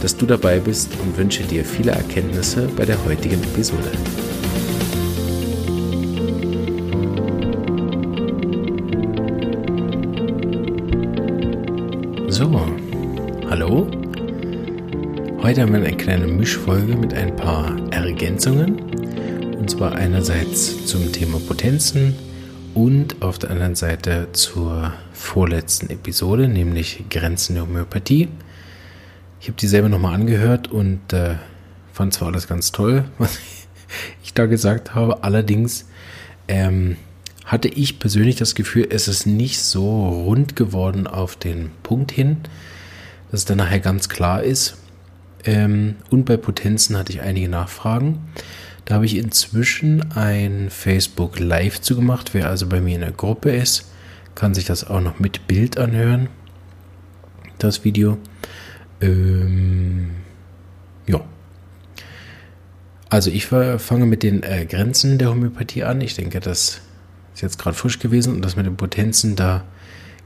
dass du dabei bist und wünsche dir viele Erkenntnisse bei der heutigen Episode. So, hallo. Heute haben wir eine kleine Mischfolge mit ein paar Ergänzungen. Und zwar einerseits zum Thema Potenzen und auf der anderen Seite zur vorletzten Episode, nämlich Grenzen der Homöopathie. Ich habe die selber nochmal angehört und äh, fand zwar alles ganz toll, was ich da gesagt habe, allerdings ähm, hatte ich persönlich das Gefühl, es ist nicht so rund geworden auf den Punkt hin, dass es dann nachher ganz klar ist. Ähm, und bei Potenzen hatte ich einige Nachfragen. Da habe ich inzwischen ein Facebook Live zugemacht. Wer also bei mir in der Gruppe ist, kann sich das auch noch mit Bild anhören. Das Video. Ähm, ja. Also ich fange mit den äh, Grenzen der Homöopathie an. Ich denke, das ist jetzt gerade frisch gewesen und das mit den Potenzen, da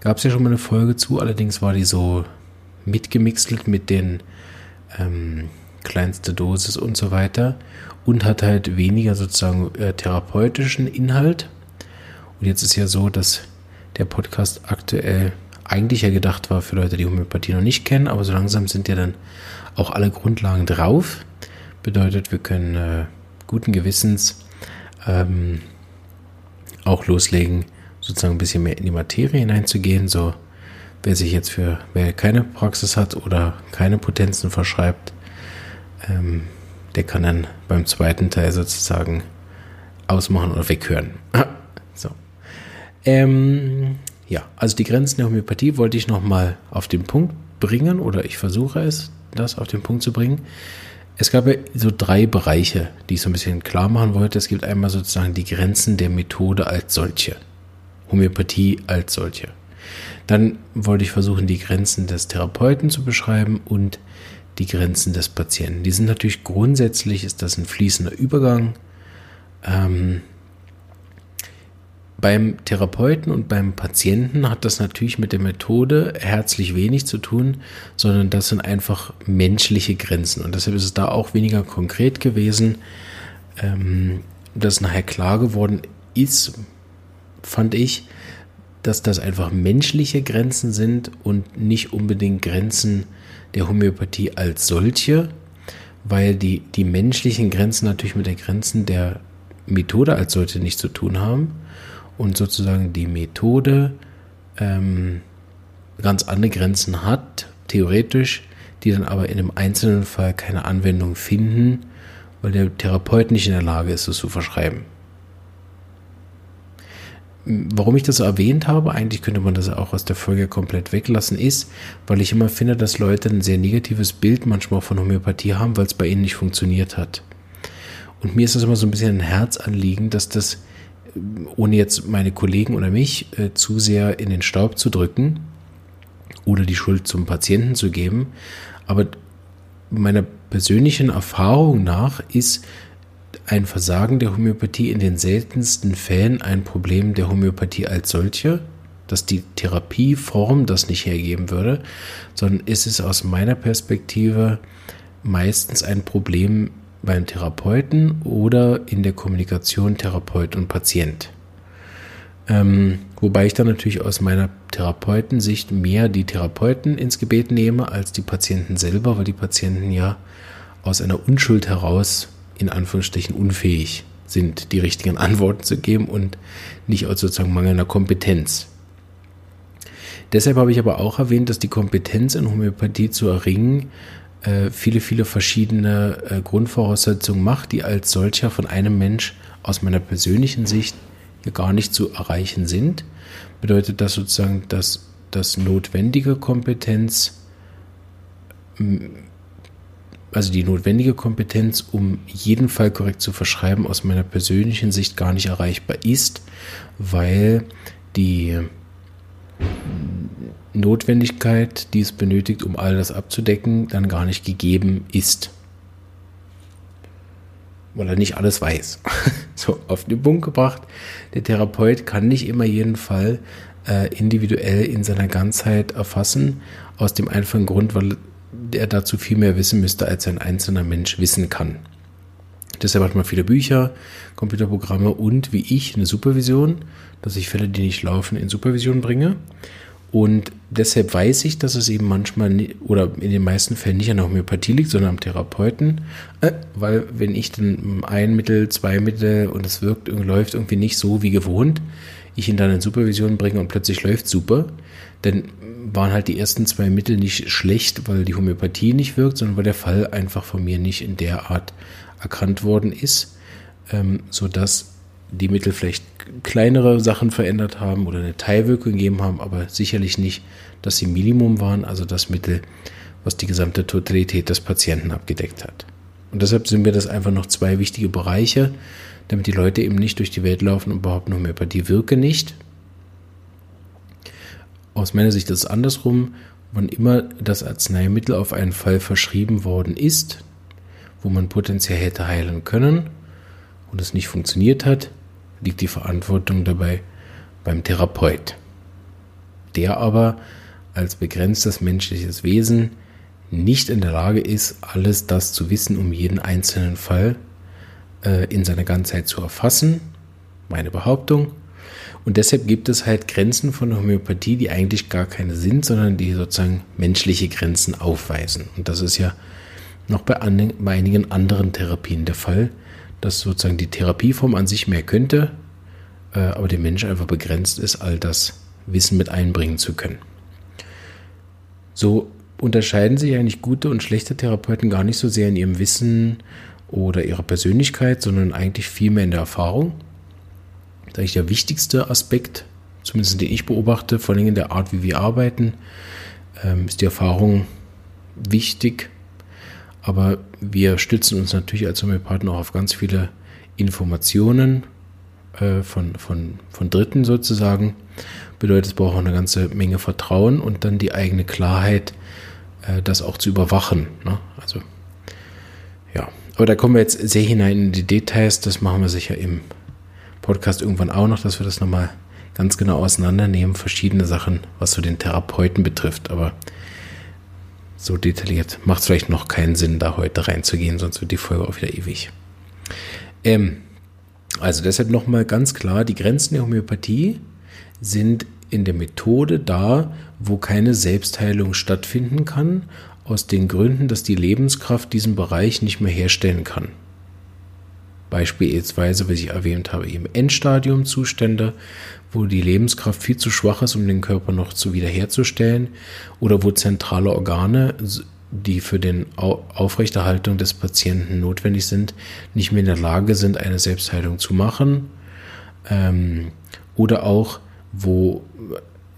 gab es ja schon mal eine Folge zu. Allerdings war die so mitgemixelt mit den ähm, kleinste Dosis und so weiter und hat halt weniger sozusagen äh, therapeutischen Inhalt. Und jetzt ist ja so, dass der Podcast aktuell eigentlich ja gedacht war für Leute, die Homöopathie noch nicht kennen, aber so langsam sind ja dann auch alle Grundlagen drauf. Bedeutet, wir können äh, guten Gewissens ähm, auch loslegen, sozusagen ein bisschen mehr in die Materie hineinzugehen. So, wer sich jetzt für, wer keine Praxis hat oder keine Potenzen verschreibt, ähm, der kann dann beim zweiten Teil sozusagen ausmachen oder weghören. so. Ähm, ja, also die Grenzen der Homöopathie wollte ich nochmal auf den Punkt bringen oder ich versuche es, das auf den Punkt zu bringen. Es gab ja so drei Bereiche, die ich so ein bisschen klar machen wollte. Es gibt einmal sozusagen die Grenzen der Methode als solche. Homöopathie als solche. Dann wollte ich versuchen, die Grenzen des Therapeuten zu beschreiben und die Grenzen des Patienten. Die sind natürlich grundsätzlich, ist das ein fließender Übergang. Ähm, beim Therapeuten und beim Patienten hat das natürlich mit der Methode herzlich wenig zu tun, sondern das sind einfach menschliche Grenzen. Und deshalb ist es da auch weniger konkret gewesen. Ähm, dass nachher klar geworden ist, fand ich, dass das einfach menschliche Grenzen sind und nicht unbedingt Grenzen der Homöopathie als solche, weil die, die menschlichen Grenzen natürlich mit den Grenzen der Methode als solche nichts zu tun haben und sozusagen die Methode ähm, ganz andere Grenzen hat, theoretisch, die dann aber in einem einzelnen Fall keine Anwendung finden, weil der Therapeut nicht in der Lage ist, es zu verschreiben. Warum ich das erwähnt habe, eigentlich könnte man das auch aus der Folge komplett weglassen, ist, weil ich immer finde, dass Leute ein sehr negatives Bild manchmal von Homöopathie haben, weil es bei ihnen nicht funktioniert hat. Und mir ist das immer so ein bisschen ein Herzanliegen, dass das ohne jetzt meine Kollegen oder mich äh, zu sehr in den Staub zu drücken oder die Schuld zum Patienten zu geben. Aber meiner persönlichen Erfahrung nach ist ein Versagen der Homöopathie in den seltensten Fällen ein Problem der Homöopathie als solche, dass die Therapieform das nicht hergeben würde, sondern ist es aus meiner Perspektive meistens ein Problem beim Therapeuten oder in der Kommunikation Therapeut und Patient. Ähm, wobei ich dann natürlich aus meiner Therapeutensicht mehr die Therapeuten ins Gebet nehme als die Patienten selber, weil die Patienten ja aus einer Unschuld heraus in Anführungsstrichen unfähig sind, die richtigen Antworten zu geben und nicht aus sozusagen mangelnder Kompetenz. Deshalb habe ich aber auch erwähnt, dass die Kompetenz in Homöopathie zu erringen äh, viele, viele verschiedene äh, Grundvoraussetzungen macht, die als solcher von einem Mensch aus meiner persönlichen Sicht gar nicht zu erreichen sind. Bedeutet das sozusagen, dass das notwendige Kompetenz also die notwendige Kompetenz, um jeden Fall korrekt zu verschreiben, aus meiner persönlichen Sicht gar nicht erreichbar ist, weil die Notwendigkeit, die es benötigt, um all das abzudecken, dann gar nicht gegeben ist. Weil er nicht alles weiß. so, auf den Punkt gebracht, der Therapeut kann nicht immer jeden Fall äh, individuell in seiner Ganzheit erfassen, aus dem einfachen Grund, weil er dazu viel mehr wissen müsste, als ein einzelner Mensch wissen kann. Deshalb hat man viele Bücher, Computerprogramme und wie ich eine Supervision, dass ich Fälle, die nicht laufen, in Supervision bringe. Und deshalb weiß ich, dass es eben manchmal oder in den meisten Fällen nicht an der Homöopathie liegt, sondern am Therapeuten. Äh, weil wenn ich dann ein Mittel, zwei Mittel und es wirkt und läuft irgendwie nicht so wie gewohnt, ich ihn dann in Supervision bringe und plötzlich läuft super, dann waren halt die ersten zwei Mittel nicht schlecht, weil die Homöopathie nicht wirkt, sondern weil der Fall einfach von mir nicht in der Art erkannt worden ist, ähm, sodass die Mittel vielleicht kleinere Sachen verändert haben oder eine Teilwirkung gegeben haben, aber sicherlich nicht, dass sie Minimum waren, also das Mittel, was die gesamte Totalität des Patienten abgedeckt hat. Und deshalb sind mir das einfach noch zwei wichtige Bereiche, damit die Leute eben nicht durch die Welt laufen und behaupten, Homöopathie wirke nicht. Aus meiner Sicht ist es andersrum. Wann immer das Arzneimittel auf einen Fall verschrieben worden ist, wo man potenziell hätte heilen können und es nicht funktioniert hat, liegt die Verantwortung dabei beim Therapeut, der aber als begrenztes menschliches Wesen nicht in der Lage ist, alles das zu wissen, um jeden einzelnen Fall äh, in seiner Ganzheit zu erfassen. Meine Behauptung. Und deshalb gibt es halt Grenzen von Homöopathie, die eigentlich gar keine sind, sondern die sozusagen menschliche Grenzen aufweisen. Und das ist ja noch bei, bei einigen anderen Therapien der Fall, dass sozusagen die Therapieform an sich mehr könnte, äh, aber der Mensch einfach begrenzt ist, all das Wissen mit einbringen zu können. So unterscheiden sich eigentlich gute und schlechte Therapeuten gar nicht so sehr in ihrem Wissen oder ihrer Persönlichkeit, sondern eigentlich vielmehr in der Erfahrung. Das ist eigentlich der wichtigste Aspekt, zumindest den ich beobachte, vor allem in der Art, wie wir arbeiten, ähm, ist die Erfahrung wichtig aber wir stützen uns natürlich als Homöopathen auch auf ganz viele Informationen äh, von, von, von Dritten sozusagen. Bedeutet, es braucht auch eine ganze Menge Vertrauen und dann die eigene Klarheit, äh, das auch zu überwachen. Ne? Also, ja. Aber da kommen wir jetzt sehr hinein in die Details. Das machen wir sicher im Podcast irgendwann auch noch, dass wir das nochmal ganz genau auseinandernehmen. Verschiedene Sachen, was so den Therapeuten betrifft. Aber so detailliert macht es vielleicht noch keinen Sinn, da heute reinzugehen, sonst wird die Folge auch wieder ewig. Ähm, also deshalb nochmal ganz klar, die Grenzen der Homöopathie sind in der Methode da, wo keine Selbstheilung stattfinden kann, aus den Gründen, dass die Lebenskraft diesen Bereich nicht mehr herstellen kann. Beispielsweise, wie ich erwähnt habe, eben Endstadiumzustände, wo die Lebenskraft viel zu schwach ist, um den Körper noch zu wiederherzustellen, oder wo zentrale Organe, die für die Aufrechterhaltung des Patienten notwendig sind, nicht mehr in der Lage sind, eine Selbstheilung zu machen, ähm, oder auch wo,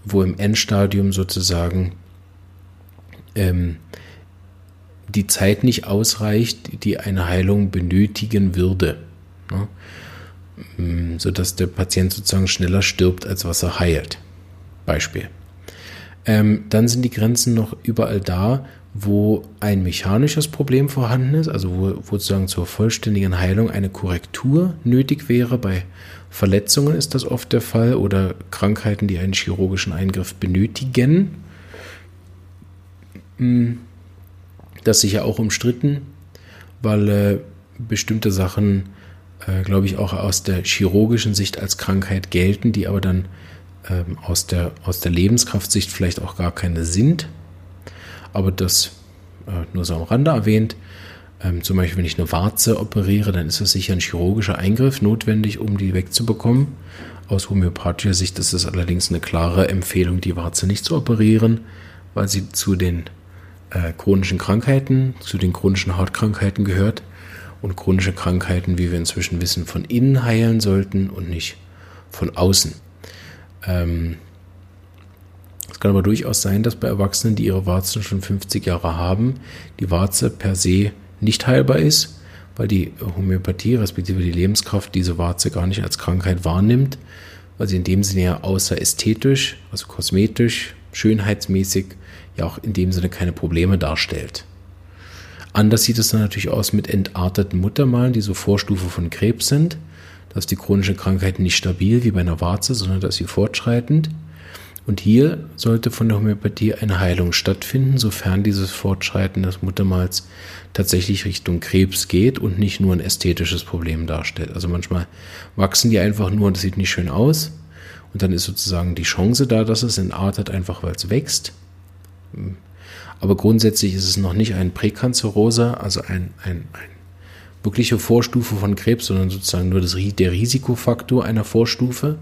wo im Endstadium sozusagen ähm, die Zeit nicht ausreicht, die eine Heilung benötigen würde. Ne? Mm, sodass der Patient sozusagen schneller stirbt, als was er heilt. Beispiel. Ähm, dann sind die Grenzen noch überall da, wo ein mechanisches Problem vorhanden ist, also wo, wo sozusagen zur vollständigen Heilung eine Korrektur nötig wäre. Bei Verletzungen ist das oft der Fall oder Krankheiten, die einen chirurgischen Eingriff benötigen. Mm, das sicher auch umstritten, weil äh, bestimmte Sachen äh, glaube ich, auch aus der chirurgischen Sicht als Krankheit gelten, die aber dann ähm, aus, der, aus der Lebenskraftsicht vielleicht auch gar keine sind. Aber das äh, nur so am Rande erwähnt. Ähm, zum Beispiel, wenn ich eine Warze operiere, dann ist es sicher ein chirurgischer Eingriff notwendig, um die wegzubekommen. Aus homöopathischer Sicht ist es allerdings eine klare Empfehlung, die Warze nicht zu operieren, weil sie zu den äh, chronischen Krankheiten, zu den chronischen Hautkrankheiten gehört und chronische Krankheiten, wie wir inzwischen wissen, von innen heilen sollten und nicht von außen. Ähm, es kann aber durchaus sein, dass bei Erwachsenen, die ihre Warzen schon 50 Jahre haben, die Warze per se nicht heilbar ist, weil die Homöopathie respektive die Lebenskraft diese Warze gar nicht als Krankheit wahrnimmt, weil sie in dem Sinne ja außer ästhetisch, also kosmetisch, schönheitsmäßig, ja auch in dem Sinne keine Probleme darstellt. Anders sieht es dann natürlich aus mit entarteten Muttermalen, die so Vorstufe von Krebs sind. Da ist die chronische Krankheit nicht stabil wie bei einer Warze, sondern da ist sie fortschreitend. Und hier sollte von der Homöopathie eine Heilung stattfinden, sofern dieses Fortschreiten des Muttermals tatsächlich Richtung Krebs geht und nicht nur ein ästhetisches Problem darstellt. Also manchmal wachsen die einfach nur und das sieht nicht schön aus. Und dann ist sozusagen die Chance da, dass es entartet, einfach weil es wächst. Aber grundsätzlich ist es noch nicht ein Präkanzerose, also ein, ein, ein wirkliche Vorstufe von Krebs, sondern sozusagen nur das, der Risikofaktor einer Vorstufe.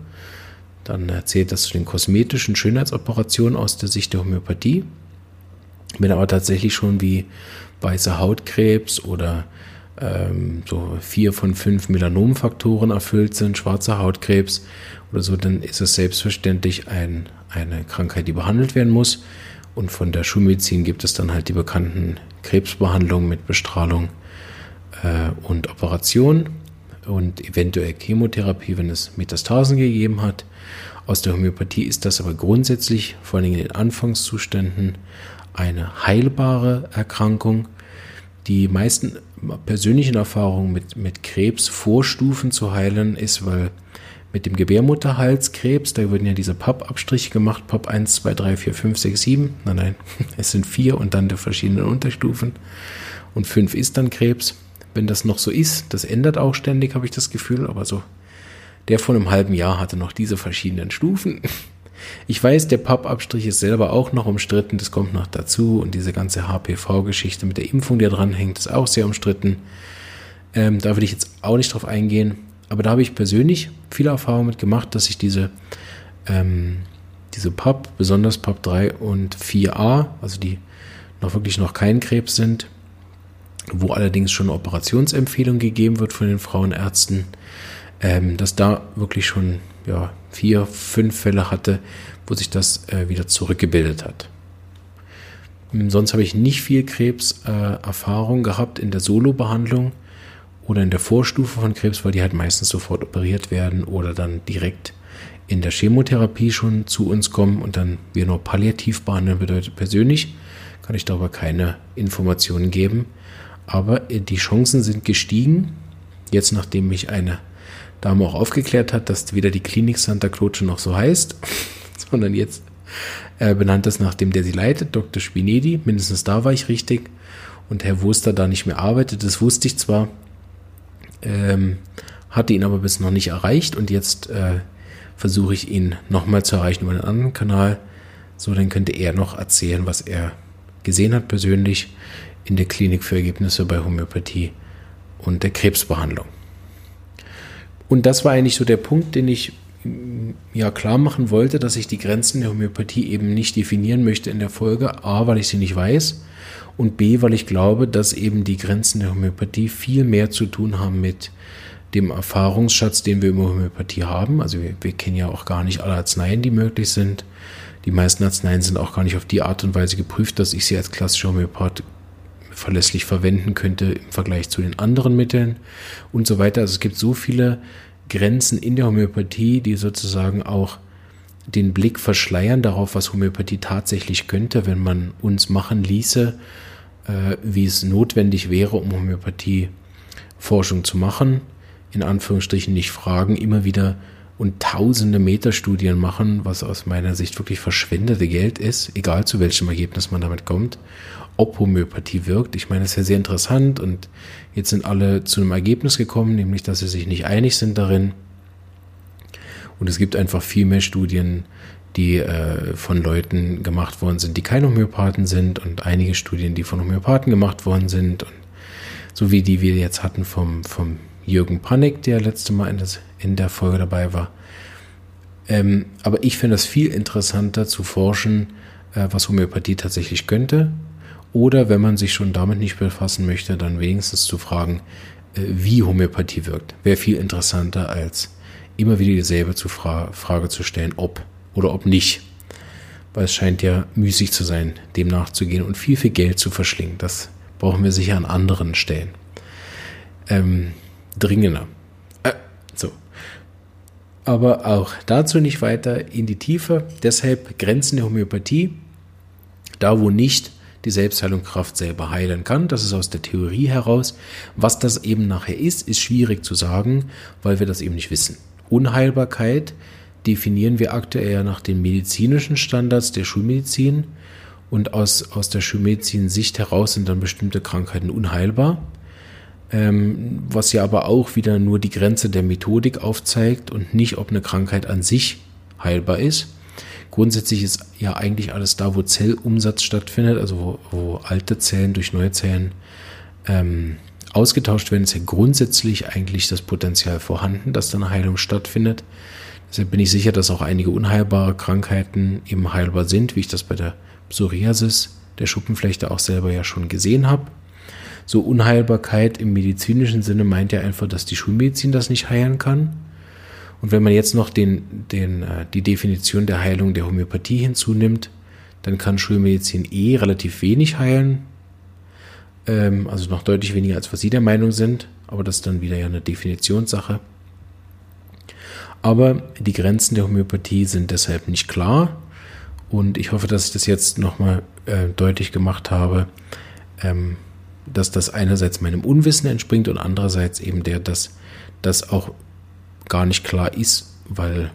Dann erzählt das zu den kosmetischen Schönheitsoperationen aus der Sicht der Homöopathie. Wenn aber tatsächlich schon wie weiße Hautkrebs oder ähm, so vier von fünf Melanomfaktoren erfüllt sind, schwarzer Hautkrebs oder so, dann ist es selbstverständlich ein, eine Krankheit, die behandelt werden muss. Und von der Schulmedizin gibt es dann halt die bekannten Krebsbehandlungen mit Bestrahlung äh, und Operation und eventuell Chemotherapie, wenn es Metastasen gegeben hat. Aus der Homöopathie ist das aber grundsätzlich, vor allem in den Anfangszuständen, eine heilbare Erkrankung. Die meisten persönlichen Erfahrungen mit, mit Krebs Vorstufen zu heilen ist, weil mit dem Gebärmutterhalskrebs, da wurden ja diese Pappabstriche gemacht, Papp 1, 2, 3, 4, 5, 6, 7. Nein, nein, es sind vier und dann die verschiedenen Unterstufen. Und fünf ist dann Krebs. Wenn das noch so ist, das ändert auch ständig, habe ich das Gefühl, aber so der von einem halben Jahr hatte noch diese verschiedenen Stufen. Ich weiß, der Pappabstrich ist selber auch noch umstritten, das kommt noch dazu. Und diese ganze HPV-Geschichte mit der Impfung, die dran hängt, ist auch sehr umstritten. Ähm, da will ich jetzt auch nicht drauf eingehen. Aber da habe ich persönlich viele Erfahrungen mit gemacht, dass ich diese, ähm, diese PAP, besonders PAP 3 und 4a, also die noch wirklich noch kein Krebs sind, wo allerdings schon eine Operationsempfehlung gegeben wird von den Frauenärzten, ähm, dass da wirklich schon ja, vier, fünf Fälle hatte, wo sich das äh, wieder zurückgebildet hat. Ähm, sonst habe ich nicht viel Krebserfahrung äh, gehabt in der Solo-Behandlung oder in der Vorstufe von Krebs, weil die halt meistens sofort operiert werden oder dann direkt in der Chemotherapie schon zu uns kommen und dann wir nur palliativ behandeln bedeutet persönlich, kann ich darüber keine Informationen geben. Aber äh, die Chancen sind gestiegen, jetzt nachdem mich eine Dame auch aufgeklärt hat, dass weder die Klinik Santa Croce noch so heißt, sondern jetzt äh, benannt ist nach dem, der sie leitet, Dr. Spinedi. Mindestens da war ich richtig. Und Herr Wurster da nicht mehr arbeitet, das wusste ich zwar, ähm, hatte ihn aber bis noch nicht erreicht und jetzt äh, versuche ich ihn nochmal zu erreichen über einen anderen Kanal. So, dann könnte er noch erzählen, was er gesehen hat persönlich in der Klinik für Ergebnisse bei Homöopathie und der Krebsbehandlung. Und das war eigentlich so der Punkt, den ich mm, ja klar machen wollte, dass ich die Grenzen der Homöopathie eben nicht definieren möchte in der Folge. A, weil ich sie nicht weiß und B, weil ich glaube, dass eben die Grenzen der Homöopathie viel mehr zu tun haben mit dem Erfahrungsschatz, den wir über Homöopathie haben. Also wir, wir kennen ja auch gar nicht alle Arzneien, die möglich sind. Die meisten Arzneien sind auch gar nicht auf die Art und Weise geprüft, dass ich sie als klassischer Homöopath verlässlich verwenden könnte im Vergleich zu den anderen Mitteln und so weiter. Also es gibt so viele Grenzen in der Homöopathie, die sozusagen auch den Blick verschleiern darauf, was Homöopathie tatsächlich könnte, wenn man uns machen ließe, äh, wie es notwendig wäre, um Homöopathie Forschung zu machen. In Anführungsstrichen nicht fragen, immer wieder und tausende Metastudien machen, was aus meiner Sicht wirklich verschwendete Geld ist, egal zu welchem Ergebnis man damit kommt ob Homöopathie wirkt. Ich meine, das ist ja sehr interessant und jetzt sind alle zu einem Ergebnis gekommen, nämlich dass sie sich nicht einig sind darin. Und es gibt einfach viel mehr Studien, die äh, von Leuten gemacht worden sind, die keine Homöopathen sind und einige Studien, die von Homöopathen gemacht worden sind. Und so wie die wir jetzt hatten vom, vom Jürgen Panik, der letzte Mal in, das, in der Folge dabei war. Ähm, aber ich finde es viel interessanter zu forschen, äh, was Homöopathie tatsächlich könnte oder wenn man sich schon damit nicht befassen möchte, dann wenigstens zu fragen, äh, wie Homöopathie wirkt. Wäre viel interessanter, als immer wieder dieselbe zu Fra Frage zu stellen, ob oder ob nicht. Weil es scheint ja müßig zu sein, dem nachzugehen und viel, viel Geld zu verschlingen. Das brauchen wir sicher an anderen Stellen. Ähm, dringender. Äh. Aber auch dazu nicht weiter in die Tiefe. Deshalb Grenzen der Homöopathie. Da, wo nicht die Selbstheilung Kraft selber heilen kann. Das ist aus der Theorie heraus. Was das eben nachher ist, ist schwierig zu sagen, weil wir das eben nicht wissen. Unheilbarkeit definieren wir aktuell ja nach den medizinischen Standards der Schulmedizin. Und aus, aus der Schulmedizin-Sicht heraus sind dann bestimmte Krankheiten unheilbar. Ähm, was ja aber auch wieder nur die Grenze der Methodik aufzeigt und nicht, ob eine Krankheit an sich heilbar ist. Grundsätzlich ist ja eigentlich alles da, wo Zellumsatz stattfindet, also wo, wo alte Zellen durch neue Zellen ähm, ausgetauscht werden, ist ja grundsätzlich eigentlich das Potenzial vorhanden, dass da eine Heilung stattfindet. Deshalb bin ich sicher, dass auch einige unheilbare Krankheiten eben heilbar sind, wie ich das bei der Psoriasis der Schuppenflechte auch selber ja schon gesehen habe. So Unheilbarkeit im medizinischen Sinne meint ja einfach, dass die Schulmedizin das nicht heilen kann. Und wenn man jetzt noch den, den, äh, die Definition der Heilung der Homöopathie hinzunimmt, dann kann Schulmedizin eh relativ wenig heilen. Ähm, also noch deutlich weniger, als was Sie der Meinung sind. Aber das ist dann wieder ja eine Definitionssache. Aber die Grenzen der Homöopathie sind deshalb nicht klar. Und ich hoffe, dass ich das jetzt nochmal äh, deutlich gemacht habe, ähm, dass das einerseits meinem Unwissen entspringt und andererseits eben der, dass das auch gar nicht klar ist, weil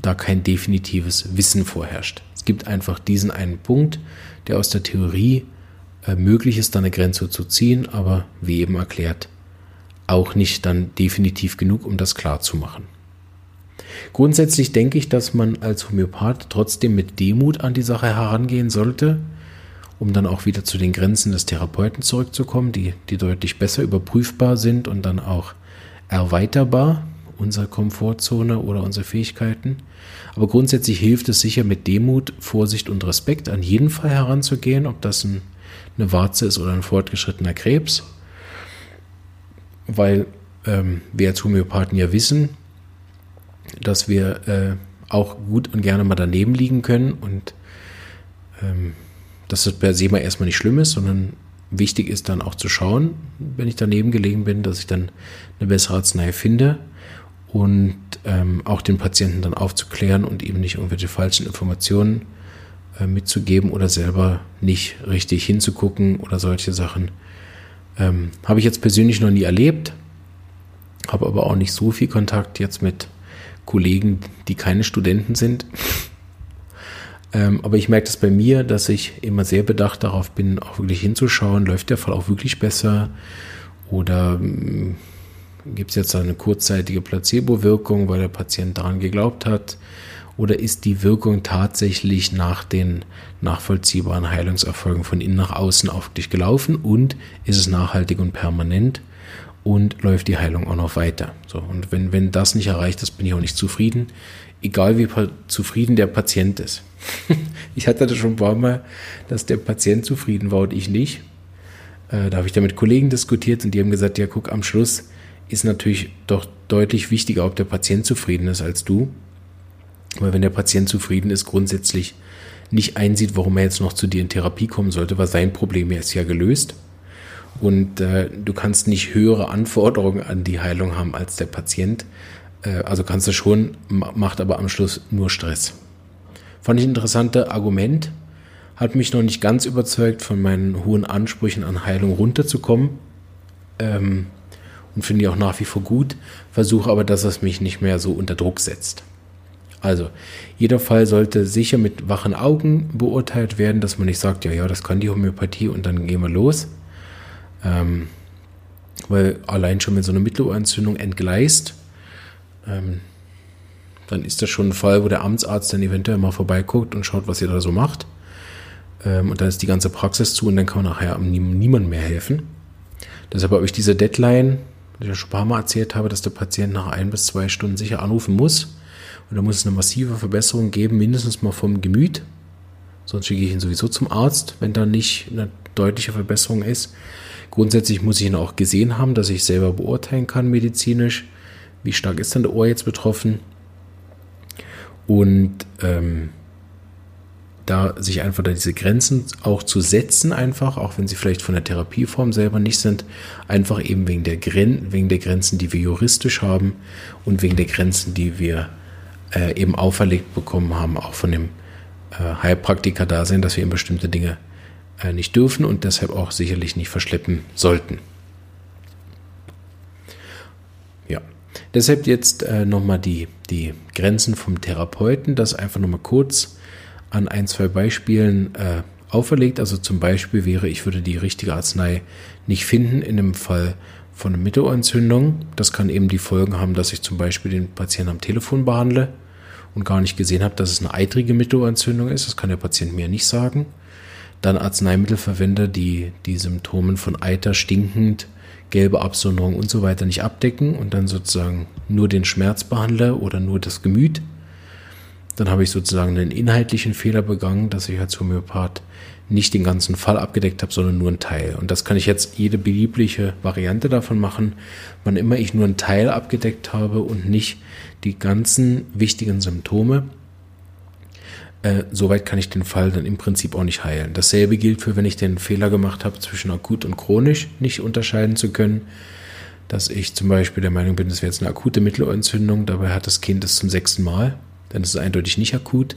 da kein definitives Wissen vorherrscht. Es gibt einfach diesen einen Punkt, der aus der Theorie möglich ist, da eine Grenze zu ziehen, aber wie eben erklärt, auch nicht dann definitiv genug, um das klar zu machen. Grundsätzlich denke ich, dass man als Homöopath trotzdem mit Demut an die Sache herangehen sollte, um dann auch wieder zu den Grenzen des Therapeuten zurückzukommen, die, die deutlich besser überprüfbar sind und dann auch erweiterbar unsere Komfortzone oder unsere Fähigkeiten. Aber grundsätzlich hilft es sicher mit Demut, Vorsicht und Respekt an jeden Fall heranzugehen, ob das ein, eine Warze ist oder ein fortgeschrittener Krebs. Weil ähm, wir als Homöopathen ja wissen, dass wir äh, auch gut und gerne mal daneben liegen können und ähm, dass das per se mal erstmal nicht schlimm ist, sondern wichtig ist dann auch zu schauen, wenn ich daneben gelegen bin, dass ich dann eine bessere Arznei finde und ähm, auch den Patienten dann aufzuklären und eben nicht irgendwelche falschen Informationen äh, mitzugeben oder selber nicht richtig hinzugucken oder solche Sachen. Ähm, habe ich jetzt persönlich noch nie erlebt, habe aber auch nicht so viel Kontakt jetzt mit Kollegen, die keine Studenten sind. ähm, aber ich merke das bei mir, dass ich immer sehr bedacht darauf bin, auch wirklich hinzuschauen, läuft der Fall auch wirklich besser oder hm, Gibt es jetzt eine kurzzeitige Placebo-Wirkung, weil der Patient daran geglaubt hat? Oder ist die Wirkung tatsächlich nach den nachvollziehbaren Heilungserfolgen von innen nach außen auf dich gelaufen und ist es nachhaltig und permanent und läuft die Heilung auch noch weiter? So, und wenn, wenn das nicht erreicht ist, bin ich auch nicht zufrieden, egal wie zufrieden der Patient ist. ich hatte das schon ein paar Mal, dass der Patient zufrieden war und ich nicht. Äh, da habe ich da mit Kollegen diskutiert und die haben gesagt, ja, guck, am Schluss ist natürlich doch deutlich wichtiger, ob der Patient zufrieden ist als du. Weil wenn der Patient zufrieden ist, grundsätzlich nicht einsieht, warum er jetzt noch zu dir in Therapie kommen sollte, weil sein Problem ist ja gelöst. Und äh, du kannst nicht höhere Anforderungen an die Heilung haben als der Patient. Äh, also kannst du schon, macht aber am Schluss nur Stress. Fand ich ein interessantes Argument. Hat mich noch nicht ganz überzeugt, von meinen hohen Ansprüchen an Heilung runterzukommen. Ähm, und finde ich auch nach wie vor gut, versuche aber, dass es mich nicht mehr so unter Druck setzt. Also, jeder Fall sollte sicher mit wachen Augen beurteilt werden, dass man nicht sagt, ja, ja, das kann die Homöopathie und dann gehen wir los. Ähm, weil allein schon, wenn so eine Mittelohrentzündung entgleist, ähm, dann ist das schon ein Fall, wo der Amtsarzt dann eventuell mal vorbeiguckt und schaut, was ihr da so macht. Ähm, und dann ist die ganze Praxis zu und dann kann man nachher niemandem mehr helfen. Deshalb habe ich diese Deadline ich ja schon ein paar Mal erzählt habe, dass der Patient nach ein bis zwei Stunden sicher anrufen muss. Und da muss es eine massive Verbesserung geben, mindestens mal vom Gemüt. Sonst schicke ich ihn sowieso zum Arzt, wenn da nicht eine deutliche Verbesserung ist. Grundsätzlich muss ich ihn auch gesehen haben, dass ich selber beurteilen kann medizinisch, wie stark ist denn der Ohr jetzt betroffen. Und ähm, da sich einfach da diese Grenzen auch zu setzen, einfach, auch wenn sie vielleicht von der Therapieform selber nicht sind, einfach eben wegen der, Gren wegen der Grenzen, die wir juristisch haben und wegen der Grenzen, die wir äh, eben auferlegt bekommen haben, auch von dem äh, Heilpraktiker da sind, dass wir eben bestimmte Dinge äh, nicht dürfen und deshalb auch sicherlich nicht verschleppen sollten. Ja, deshalb jetzt äh, nochmal die, die Grenzen vom Therapeuten, das einfach nochmal kurz an ein, zwei Beispielen äh, auferlegt. Also zum Beispiel wäre, ich würde die richtige Arznei nicht finden in einem Fall von einer Mittelohrentzündung. Das kann eben die Folgen haben, dass ich zum Beispiel den Patienten am Telefon behandle und gar nicht gesehen habe, dass es eine eitrige Mittelohrentzündung ist. Das kann der Patient mir nicht sagen. Dann Arzneimittel verwende, die die Symptome von Eiter, stinkend, gelbe Absonderung und so weiter nicht abdecken und dann sozusagen nur den Schmerz behandle oder nur das Gemüt dann habe ich sozusagen einen inhaltlichen Fehler begangen, dass ich als Homöopath nicht den ganzen Fall abgedeckt habe, sondern nur einen Teil. Und das kann ich jetzt jede beliebliche Variante davon machen, wann immer ich nur einen Teil abgedeckt habe und nicht die ganzen wichtigen Symptome. Äh, soweit kann ich den Fall dann im Prinzip auch nicht heilen. Dasselbe gilt für, wenn ich den Fehler gemacht habe, zwischen akut und chronisch nicht unterscheiden zu können dass ich zum Beispiel der Meinung bin, das wäre jetzt eine akute Mittelohrentzündung, dabei hat das Kind es zum sechsten Mal dann ist es eindeutig nicht akut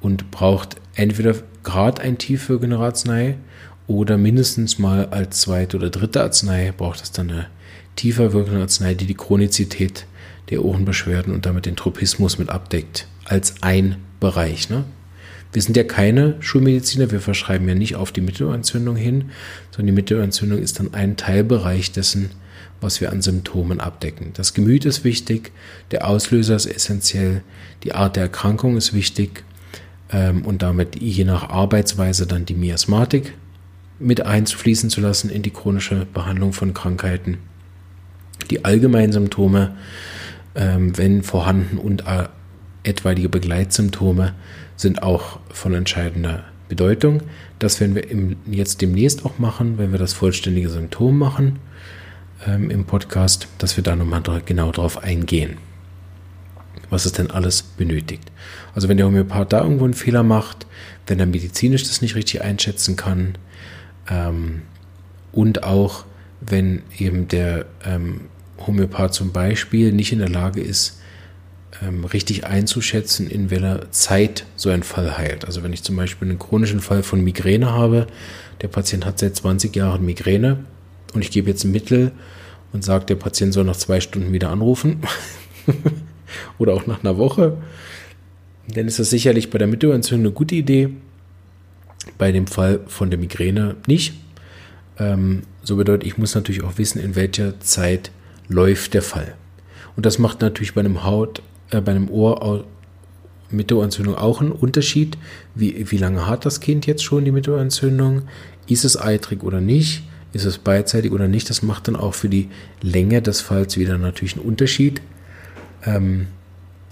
und braucht entweder gerade ein tiefwirkende Arznei oder mindestens mal als zweite oder dritte Arznei braucht es dann eine tiefer wirkende Arznei, die die Chronizität der Ohrenbeschwerden und damit den Tropismus mit abdeckt, als ein Bereich. Ne? Wir sind ja keine Schulmediziner, wir verschreiben ja nicht auf die Mittelohrentzündung hin, sondern die Mittelohrentzündung ist dann ein Teilbereich dessen, was wir an Symptomen abdecken. Das Gemüt ist wichtig, der Auslöser ist essentiell, die Art der Erkrankung ist wichtig ähm, und damit je nach Arbeitsweise dann die Miasmatik mit einfließen zu lassen in die chronische Behandlung von Krankheiten. Die allgemeinen Symptome, ähm, wenn vorhanden und äh, etwaige Begleitsymptome sind auch von entscheidender Bedeutung. Das werden wir im, jetzt demnächst auch machen, wenn wir das vollständige Symptom machen ähm, im Podcast, dass wir da nochmal genau drauf eingehen, was es denn alles benötigt. Also wenn der Homöopath da irgendwo einen Fehler macht, wenn er medizinisch das nicht richtig einschätzen kann ähm, und auch wenn eben der ähm, Homöopath zum Beispiel nicht in der Lage ist, ähm, richtig einzuschätzen, in welcher Zeit so ein Fall heilt. Also wenn ich zum Beispiel einen chronischen Fall von Migräne habe, der Patient hat seit 20 Jahren Migräne und ich gebe jetzt ein Mittel und sage, der Patient soll nach zwei Stunden wieder anrufen oder auch nach einer Woche, dann ist das sicherlich bei der Mittelohrentzündung eine gute Idee. Bei dem Fall von der Migräne nicht. Ähm, so bedeutet, ich muss natürlich auch wissen, in welcher Zeit läuft der Fall. Und das macht natürlich bei einem Haut, äh, bei einem Ohr Mittelohrentzündung auch einen Unterschied. Wie, wie lange hat das Kind jetzt schon die Mittelohrentzündung? Ist es eitrig oder nicht? ist es beidseitig oder nicht. Das macht dann auch für die Länge des Falls wieder natürlich einen Unterschied, ähm,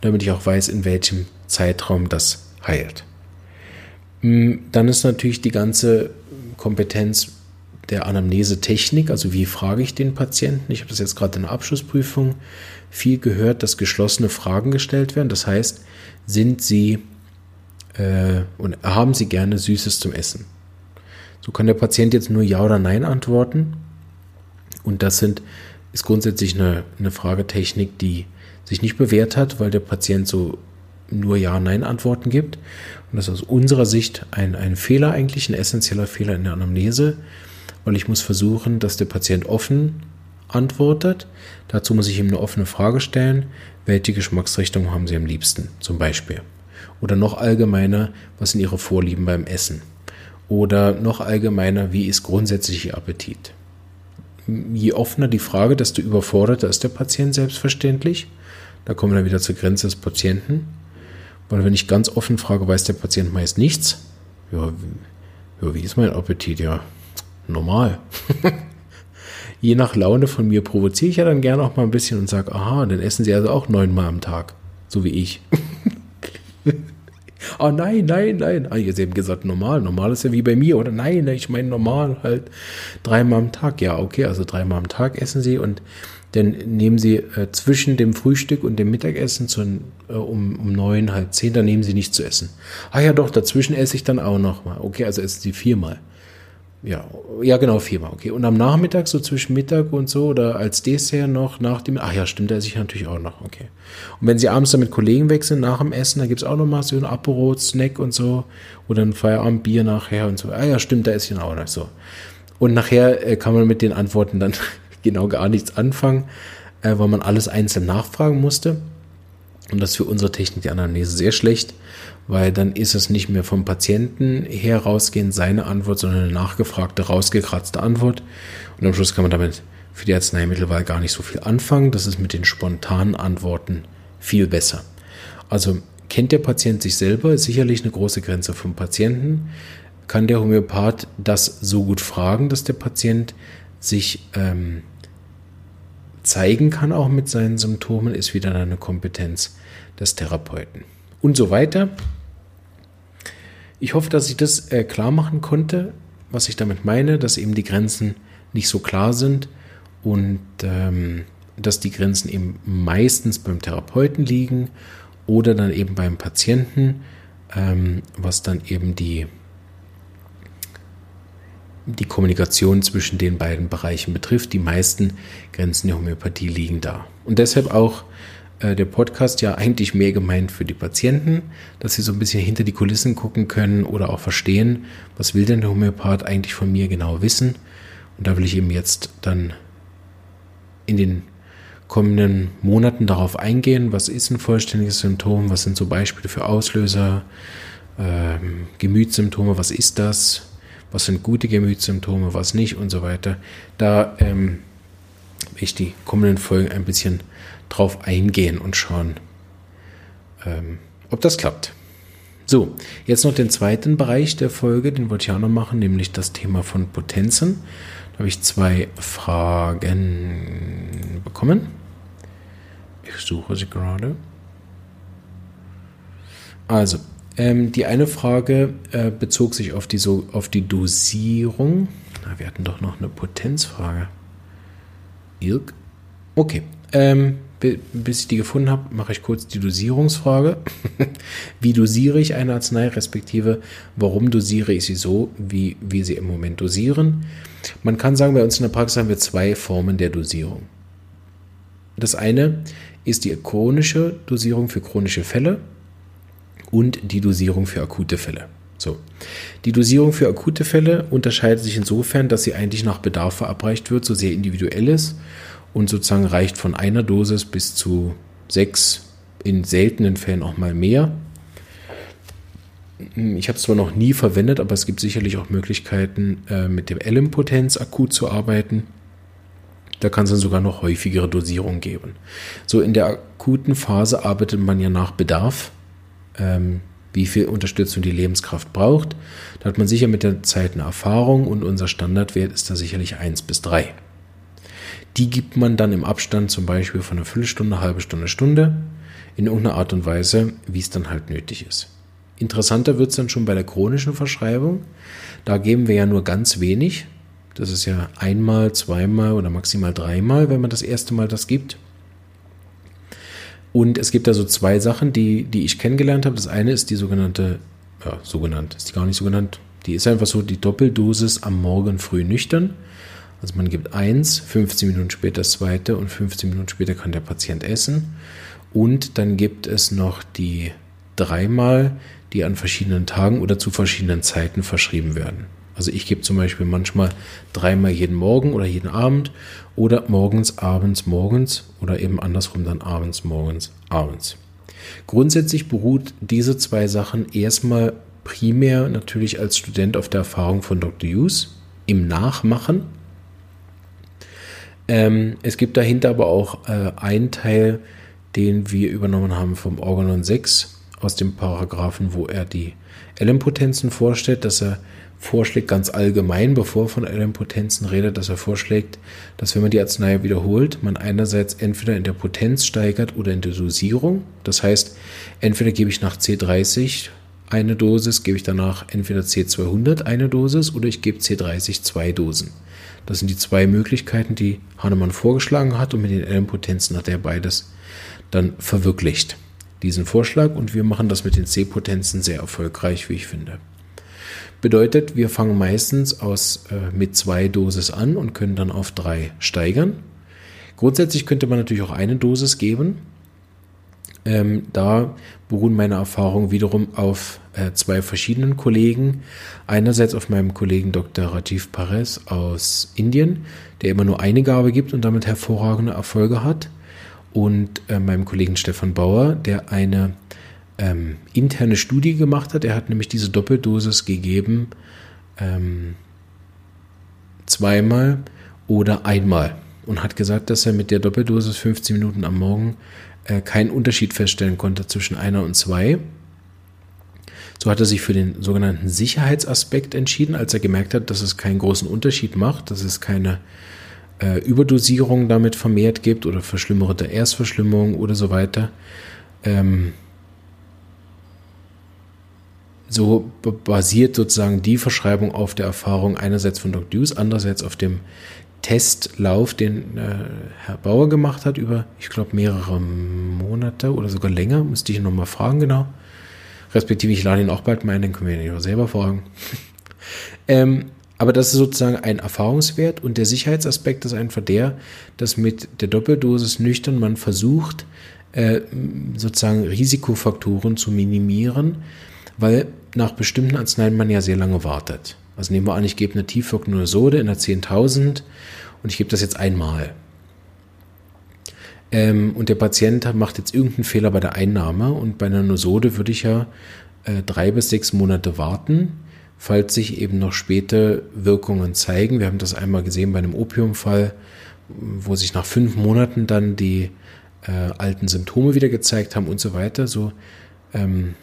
damit ich auch weiß, in welchem Zeitraum das heilt. Mm, dann ist natürlich die ganze Kompetenz der Anamnese-Technik, also wie frage ich den Patienten. Ich habe das jetzt gerade in der Abschlussprüfung viel gehört, dass geschlossene Fragen gestellt werden. Das heißt, sind Sie äh, und haben Sie gerne Süßes zum Essen? So kann der Patient jetzt nur Ja oder Nein antworten. Und das sind, ist grundsätzlich eine, eine Fragetechnik, die sich nicht bewährt hat, weil der Patient so nur Ja-Nein-Antworten gibt. Und das ist aus unserer Sicht ein, ein Fehler eigentlich, ein essentieller Fehler in der Anamnese, weil ich muss versuchen, dass der Patient offen antwortet. Dazu muss ich ihm eine offene Frage stellen. Welche Geschmacksrichtung haben Sie am liebsten zum Beispiel? Oder noch allgemeiner, was sind Ihre Vorlieben beim Essen? Oder noch allgemeiner, wie ist grundsätzlich Ihr Appetit? Je offener die Frage, desto überforderter ist der Patient selbstverständlich. Da kommen wir dann wieder zur Grenze des Patienten. Weil wenn ich ganz offen frage, weiß der Patient meist nichts. Ja, ja wie ist mein Appetit? Ja, normal. Je nach Laune von mir provoziere ich ja dann gerne auch mal ein bisschen und sage, aha, dann essen Sie also auch neunmal am Tag, so wie ich. oh nein, nein, nein. Ah, jetzt eben gesagt, normal. Normal ist ja wie bei mir, oder? Nein, ich meine normal halt dreimal am Tag. Ja, okay, also dreimal am Tag essen sie und dann nehmen sie äh, zwischen dem Frühstück und dem Mittagessen zu, äh, um, um neun, halb zehn, dann nehmen sie nichts zu essen. Ah ja, doch, dazwischen esse ich dann auch noch mal. Okay, also essen sie viermal. Ja, ja, genau, viermal, okay. Und am Nachmittag, so zwischen Mittag und so, oder als Dessert noch nach dem, ach ja, stimmt, da esse ich natürlich auch noch, okay. Und wenn Sie abends dann mit Kollegen wechseln, nach dem Essen, da gibt's auch noch mal so ein Apero, Snack und so, oder ein Feierabendbier nachher und so. Ah ja, stimmt, da esse ich dann auch noch so. Und nachher äh, kann man mit den Antworten dann genau gar nichts anfangen, äh, weil man alles einzeln nachfragen musste. Und das ist für unsere Technik die Anamnese sehr schlecht, weil dann ist es nicht mehr vom Patienten her rausgehend seine Antwort, sondern eine nachgefragte, rausgekratzte Antwort. Und am Schluss kann man damit für die Arzneimittelwahl gar nicht so viel anfangen. Das ist mit den spontanen Antworten viel besser. Also kennt der Patient sich selber, ist sicherlich eine große Grenze vom Patienten. Kann der Homöopath das so gut fragen, dass der Patient sich ähm, zeigen kann, auch mit seinen Symptomen, ist wieder eine Kompetenz des Therapeuten. Und so weiter. Ich hoffe, dass ich das äh, klar machen konnte, was ich damit meine, dass eben die Grenzen nicht so klar sind und ähm, dass die Grenzen eben meistens beim Therapeuten liegen oder dann eben beim Patienten, ähm, was dann eben die, die Kommunikation zwischen den beiden Bereichen betrifft. Die meisten Grenzen der Homöopathie liegen da. Und deshalb auch äh, der Podcast ja eigentlich mehr gemeint für die Patienten, dass sie so ein bisschen hinter die Kulissen gucken können oder auch verstehen, was will denn der Homöopath eigentlich von mir genau wissen. Und da will ich eben jetzt dann in den kommenden Monaten darauf eingehen, was ist ein vollständiges Symptom, was sind so Beispiele für Auslöser, ähm, Gemütssymptome, was ist das, was sind gute Gemütssymptome, was nicht und so weiter. Da ähm, will ich die kommenden Folgen ein bisschen drauf eingehen und schauen, ähm, ob das klappt. So, jetzt noch den zweiten Bereich der Folge, den wollte ich auch noch machen, nämlich das Thema von Potenzen. Da habe ich zwei Fragen bekommen. Ich suche sie gerade. Also, ähm, die eine Frage äh, bezog sich auf die, so, auf die Dosierung. Na, wir hatten doch noch eine Potenzfrage. Irk. Okay. Ähm, bis ich die gefunden habe, mache ich kurz die Dosierungsfrage. wie dosiere ich eine Arznei, respektive warum dosiere ich sie so, wie wir sie im Moment dosieren? Man kann sagen, bei uns in der Praxis haben wir zwei Formen der Dosierung. Das eine ist die chronische Dosierung für chronische Fälle und die Dosierung für akute Fälle. So. Die Dosierung für akute Fälle unterscheidet sich insofern, dass sie eigentlich nach Bedarf verabreicht wird, so sehr individuell ist und sozusagen reicht von einer Dosis bis zu sechs, in seltenen Fällen auch mal mehr. Ich habe es zwar noch nie verwendet, aber es gibt sicherlich auch Möglichkeiten, äh, mit dem L-Impotenz akut zu arbeiten. Da kann es dann sogar noch häufigere Dosierungen geben. So in der akuten Phase arbeitet man ja nach Bedarf, ähm, wie viel Unterstützung die Lebenskraft braucht. Da hat man sicher mit der Zeit eine Erfahrung und unser Standardwert ist da sicherlich 1 bis 3. Die gibt man dann im Abstand zum Beispiel von einer Viertelstunde, halbe Stunde, Stunde in irgendeiner Art und Weise, wie es dann halt nötig ist. Interessanter wird es dann schon bei der chronischen Verschreibung. Da geben wir ja nur ganz wenig. Das ist ja einmal, zweimal oder maximal dreimal, wenn man das erste Mal das gibt. Und es gibt da so zwei Sachen, die, die ich kennengelernt habe. Das eine ist die sogenannte, ja, sogenannt, ist die gar nicht so genannt. Die ist einfach so die Doppeldosis am Morgen früh nüchtern. Also man gibt eins, 15 Minuten später das zweite und 15 Minuten später kann der Patient essen. Und dann gibt es noch die dreimal, die an verschiedenen Tagen oder zu verschiedenen Zeiten verschrieben werden. Also ich gebe zum Beispiel manchmal dreimal jeden Morgen oder jeden Abend oder morgens, abends, morgens oder eben andersrum dann abends, morgens, abends. Grundsätzlich beruht diese zwei Sachen erstmal primär natürlich als Student auf der Erfahrung von Dr. Hughes im Nachmachen ähm, es gibt dahinter aber auch äh, einen Teil, den wir übernommen haben vom Organon 6 aus dem Paragraphen, wo er die L-Impotenzen vorstellt, dass er vorschlägt, ganz allgemein, bevor er von L-Impotenzen redet, dass er vorschlägt, dass wenn man die Arznei wiederholt, man einerseits entweder in der Potenz steigert oder in der Dosierung. Das heißt, entweder gebe ich nach C30 eine Dosis, gebe ich danach entweder C200 eine Dosis oder ich gebe C30 zwei Dosen. Das sind die zwei Möglichkeiten, die Hahnemann vorgeschlagen hat und mit den L-Potenzen hat er beides dann verwirklicht. Diesen Vorschlag und wir machen das mit den C-Potenzen sehr erfolgreich, wie ich finde. Bedeutet, wir fangen meistens aus, äh, mit zwei Dosis an und können dann auf drei steigern. Grundsätzlich könnte man natürlich auch eine Dosis geben, ähm, da beruhen meine Erfahrungen wiederum auf äh, zwei verschiedenen Kollegen. Einerseits auf meinem Kollegen Dr. Rajiv Pares aus Indien, der immer nur eine Gabe gibt und damit hervorragende Erfolge hat. Und äh, meinem Kollegen Stefan Bauer, der eine ähm, interne Studie gemacht hat. Er hat nämlich diese Doppeldosis gegeben ähm, zweimal oder einmal und hat gesagt, dass er mit der Doppeldosis 15 Minuten am Morgen äh, keinen Unterschied feststellen konnte zwischen einer und zwei. So hat er sich für den sogenannten Sicherheitsaspekt entschieden, als er gemerkt hat, dass es keinen großen Unterschied macht, dass es keine äh, Überdosierung damit vermehrt gibt oder verschlimmerte Erstverschlimmung oder so weiter. Ähm, so basiert sozusagen die Verschreibung auf der Erfahrung einerseits von Doc Deuce, andererseits auf dem Testlauf, den äh, Herr Bauer gemacht hat über, ich glaube, mehrere Monate oder sogar länger. Müsste ich nochmal fragen, genau. Respektive, ich lade ihn auch bald mal ein, den können wir ihn ja selber fragen. ähm, aber das ist sozusagen ein Erfahrungswert und der Sicherheitsaspekt ist einfach der, dass mit der Doppeldosis nüchtern man versucht, äh, sozusagen Risikofaktoren zu minimieren, weil nach bestimmten Arzneien man ja sehr lange wartet. Also nehmen wir an, ich gebe eine tiefwirkende Sode in der 10.000 und ich gebe das jetzt einmal. Ähm, und der Patient macht jetzt irgendeinen Fehler bei der Einnahme und bei einer Nosode würde ich ja äh, drei bis sechs Monate warten, falls sich eben noch späte Wirkungen zeigen. Wir haben das einmal gesehen bei einem Opiumfall, wo sich nach fünf Monaten dann die äh, alten Symptome wieder gezeigt haben und so weiter. So ähm,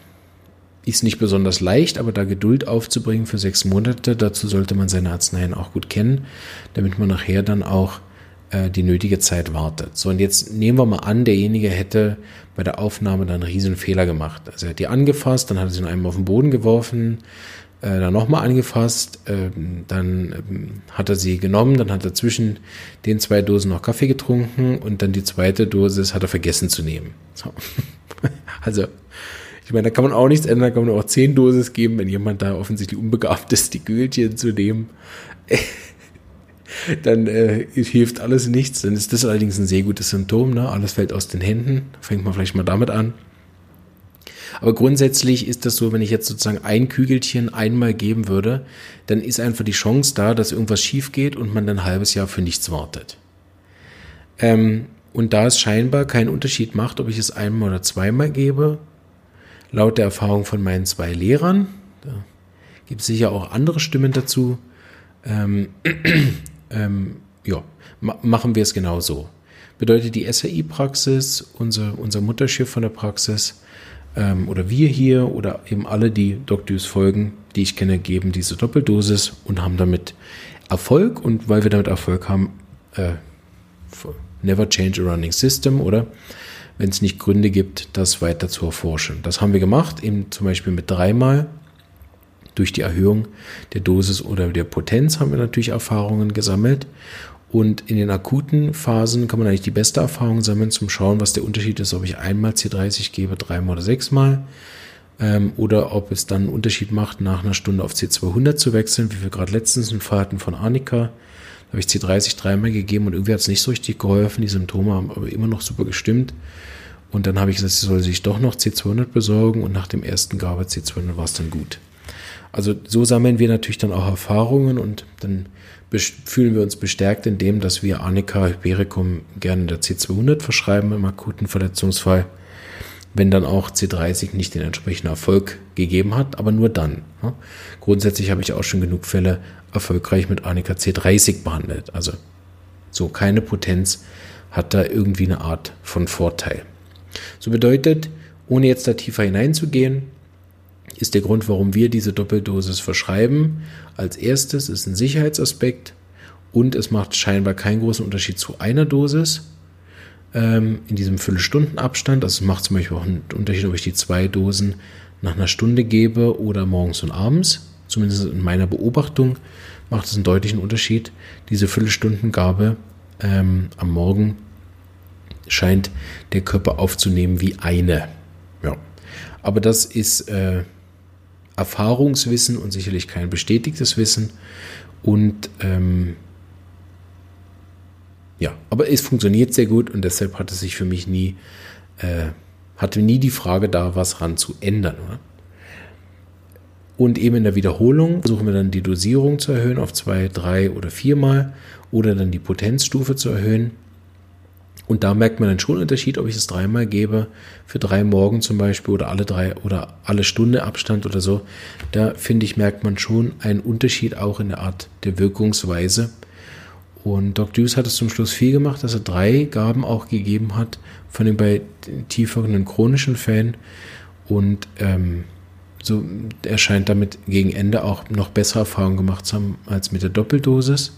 ist nicht besonders leicht, aber da Geduld aufzubringen für sechs Monate, dazu sollte man seine Arzneien auch gut kennen, damit man nachher dann auch äh, die nötige Zeit wartet. So, und jetzt nehmen wir mal an, derjenige hätte bei der Aufnahme dann einen riesen Fehler gemacht. Also er hat die angefasst, dann hat er sie noch einmal auf den Boden geworfen, äh, dann nochmal angefasst, äh, dann äh, hat er sie genommen, dann hat er zwischen den zwei Dosen noch Kaffee getrunken und dann die zweite Dosis hat er vergessen zu nehmen. So. also ich meine, da kann man auch nichts ändern, da kann man auch zehn Dosis geben, wenn jemand da offensichtlich unbegabt ist, die Gültchen zu nehmen. dann äh, hilft alles nichts. Dann ist das allerdings ein sehr gutes Symptom. Ne? Alles fällt aus den Händen. Fängt man vielleicht mal damit an. Aber grundsätzlich ist das so, wenn ich jetzt sozusagen ein Kügelchen einmal geben würde, dann ist einfach die Chance da, dass irgendwas schief geht und man dann ein halbes Jahr für nichts wartet. Ähm, und da es scheinbar keinen Unterschied macht, ob ich es einmal oder zweimal gebe, laut der Erfahrung von meinen zwei Lehrern. Da gibt es sicher auch andere Stimmen dazu. Ähm, ähm, ja, ma machen wir es genau so. Bedeutet die SAI-Praxis, unser, unser Mutterschiff von der Praxis, ähm, oder wir hier oder eben alle, die Doctus folgen, die ich kenne, geben diese Doppeldosis und haben damit Erfolg. Und weil wir damit Erfolg haben, äh, never change a running system, oder? Wenn es nicht Gründe gibt, das weiter zu erforschen. Das haben wir gemacht, eben zum Beispiel mit dreimal. Durch die Erhöhung der Dosis oder der Potenz haben wir natürlich Erfahrungen gesammelt. Und in den akuten Phasen kann man eigentlich die beste Erfahrung sammeln, zum Schauen, was der Unterschied ist, ob ich einmal C30 gebe, dreimal oder sechsmal. Ähm, oder ob es dann einen Unterschied macht, nach einer Stunde auf C200 zu wechseln, wie wir gerade letztens einen Fall hatten von Annika. Habe ich C30 dreimal gegeben und irgendwie hat es nicht so richtig geholfen. Die Symptome haben aber immer noch super gestimmt. Und dann habe ich gesagt, sie soll sich doch noch C200 besorgen und nach dem ersten Gabe C200 war es dann gut. Also so sammeln wir natürlich dann auch Erfahrungen und dann fühlen wir uns bestärkt in dem, dass wir Annika Hypericum gerne der C200 verschreiben im akuten Verletzungsfall, wenn dann auch C30 nicht den entsprechenden Erfolg gegeben hat, aber nur dann. Grundsätzlich habe ich auch schon genug Fälle erfolgreich mit Annika C30 behandelt. Also so keine Potenz hat da irgendwie eine Art von Vorteil. So bedeutet, ohne jetzt da tiefer hineinzugehen, ist der Grund, warum wir diese Doppeldosis verschreiben. Als erstes ist ein Sicherheitsaspekt und es macht scheinbar keinen großen Unterschied zu einer Dosis ähm, in diesem Viertelstundenabstand. Also es macht zum Beispiel auch einen Unterschied, ob ich die zwei Dosen nach einer Stunde gebe oder morgens und abends, zumindest in meiner Beobachtung, macht es einen deutlichen Unterschied. Diese Viertelstundengabe ähm, am Morgen scheint der Körper aufzunehmen wie eine. Ja. Aber das ist äh, Erfahrungswissen und sicherlich kein bestätigtes Wissen. Und ähm, ja, aber es funktioniert sehr gut und deshalb hat es sich für mich nie, äh, hatte nie die Frage da, was ran zu ändern. Oder? Und eben in der Wiederholung versuchen wir dann die Dosierung zu erhöhen auf zwei, drei oder viermal oder dann die Potenzstufe zu erhöhen. Und da merkt man dann schon einen Unterschied, ob ich es dreimal gebe, für drei Morgen zum Beispiel oder alle drei oder alle Stunde Abstand oder so. Da finde ich, merkt man schon einen Unterschied auch in der Art der Wirkungsweise. Und Doc Deuce hat es zum Schluss viel gemacht, dass er drei Gaben auch gegeben hat, von den bei tieferen chronischen Fällen. Und ähm, so, er scheint damit gegen Ende auch noch bessere Erfahrungen gemacht zu haben als mit der Doppeldosis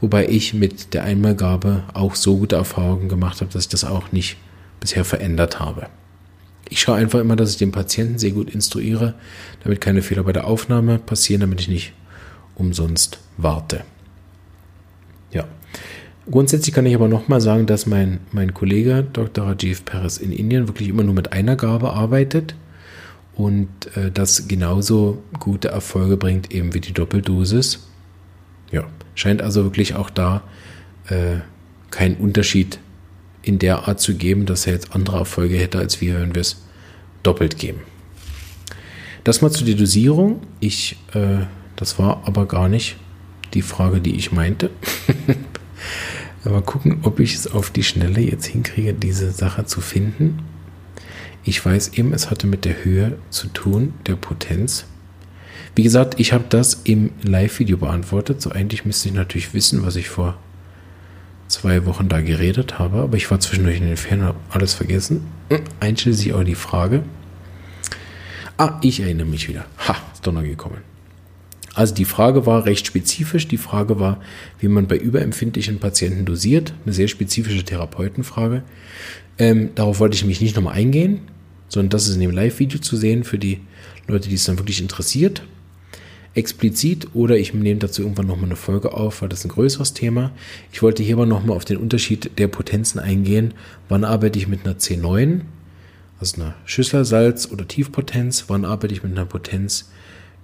wobei ich mit der Einmalgabe auch so gute Erfahrungen gemacht habe, dass ich das auch nicht bisher verändert habe. Ich schaue einfach immer, dass ich den Patienten sehr gut instruiere, damit keine Fehler bei der Aufnahme passieren, damit ich nicht umsonst warte. Ja. Grundsätzlich kann ich aber nochmal sagen, dass mein, mein Kollege Dr. Rajiv Perez in Indien wirklich immer nur mit einer Gabe arbeitet und äh, das genauso gute Erfolge bringt eben wie die Doppeldosis. Ja. Scheint also wirklich auch da äh, keinen Unterschied in der Art zu geben, dass er jetzt andere Erfolge hätte als wir, wenn wir es doppelt geben. Das mal zu der Dosierung. Ich, äh, das war aber gar nicht die Frage, die ich meinte. mal gucken, ob ich es auf die Schnelle jetzt hinkriege, diese Sache zu finden. Ich weiß eben, es hatte mit der Höhe zu tun, der Potenz. Wie gesagt, ich habe das im Live-Video beantwortet. So eigentlich müsste ich natürlich wissen, was ich vor zwei Wochen da geredet habe, aber ich war zwischendurch in den Ferien und habe alles vergessen. Hm, einschließlich auch die Frage. Ah, ich erinnere mich wieder. Ha, ist noch gekommen. Also die Frage war recht spezifisch. Die Frage war, wie man bei überempfindlichen Patienten dosiert. Eine sehr spezifische Therapeutenfrage. Ähm, darauf wollte ich mich nicht nochmal eingehen, sondern das ist in dem Live-Video zu sehen für die Leute, die es dann wirklich interessiert explizit oder ich nehme dazu irgendwann nochmal eine Folge auf, weil das ein größeres Thema. Ich wollte hier aber nochmal auf den Unterschied der Potenzen eingehen. Wann arbeite ich mit einer C9, also einer Schüsselsalz- oder Tiefpotenz? Wann arbeite ich mit einer Potenz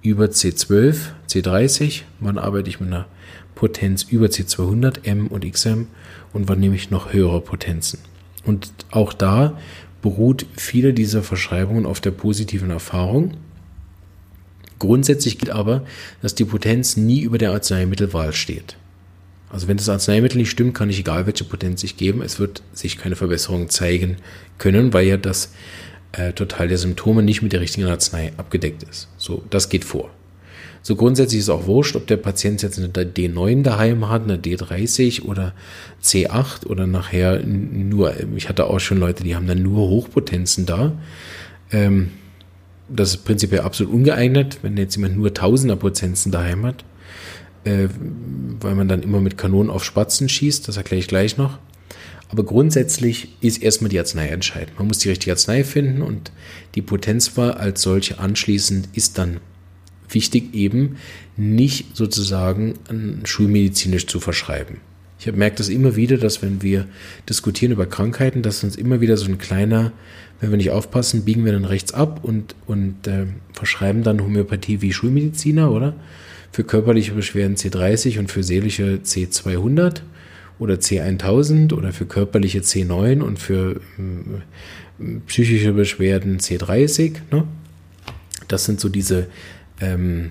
über C12, C30? Wann arbeite ich mit einer Potenz über C200, M und XM? Und wann nehme ich noch höhere Potenzen? Und auch da beruht viele dieser Verschreibungen auf der positiven Erfahrung. Grundsätzlich gilt aber, dass die Potenz nie über der Arzneimittelwahl steht. Also wenn das Arzneimittel nicht stimmt, kann ich egal welche Potenz ich geben, es wird sich keine Verbesserung zeigen können, weil ja das äh, Total der Symptome nicht mit der richtigen Arznei abgedeckt ist. So, das geht vor. So grundsätzlich ist auch wurscht, ob der Patient jetzt eine D9 daheim hat, eine D30 oder C8 oder nachher nur, ich hatte auch schon Leute, die haben dann nur Hochpotenzen da. Ähm, das ist prinzipiell absolut ungeeignet, wenn jetzt jemand nur Tausender Potenzen daheim hat, äh, weil man dann immer mit Kanonen auf Spatzen schießt, das erkläre ich gleich noch. Aber grundsätzlich ist erstmal die Arznei entscheidend. Man muss die richtige Arznei finden und die Potenzwahl als solche anschließend ist dann wichtig eben nicht sozusagen schulmedizinisch zu verschreiben. Ich merkt das immer wieder, dass wenn wir diskutieren über Krankheiten, dass uns immer wieder so ein kleiner, wenn wir nicht aufpassen, biegen wir dann rechts ab und, und äh, verschreiben dann Homöopathie wie Schulmediziner, oder? Für körperliche Beschwerden C30 und für seelische C200 oder C1000 oder für körperliche C9 und für äh, psychische Beschwerden C30. Ne? Das sind so diese ähm,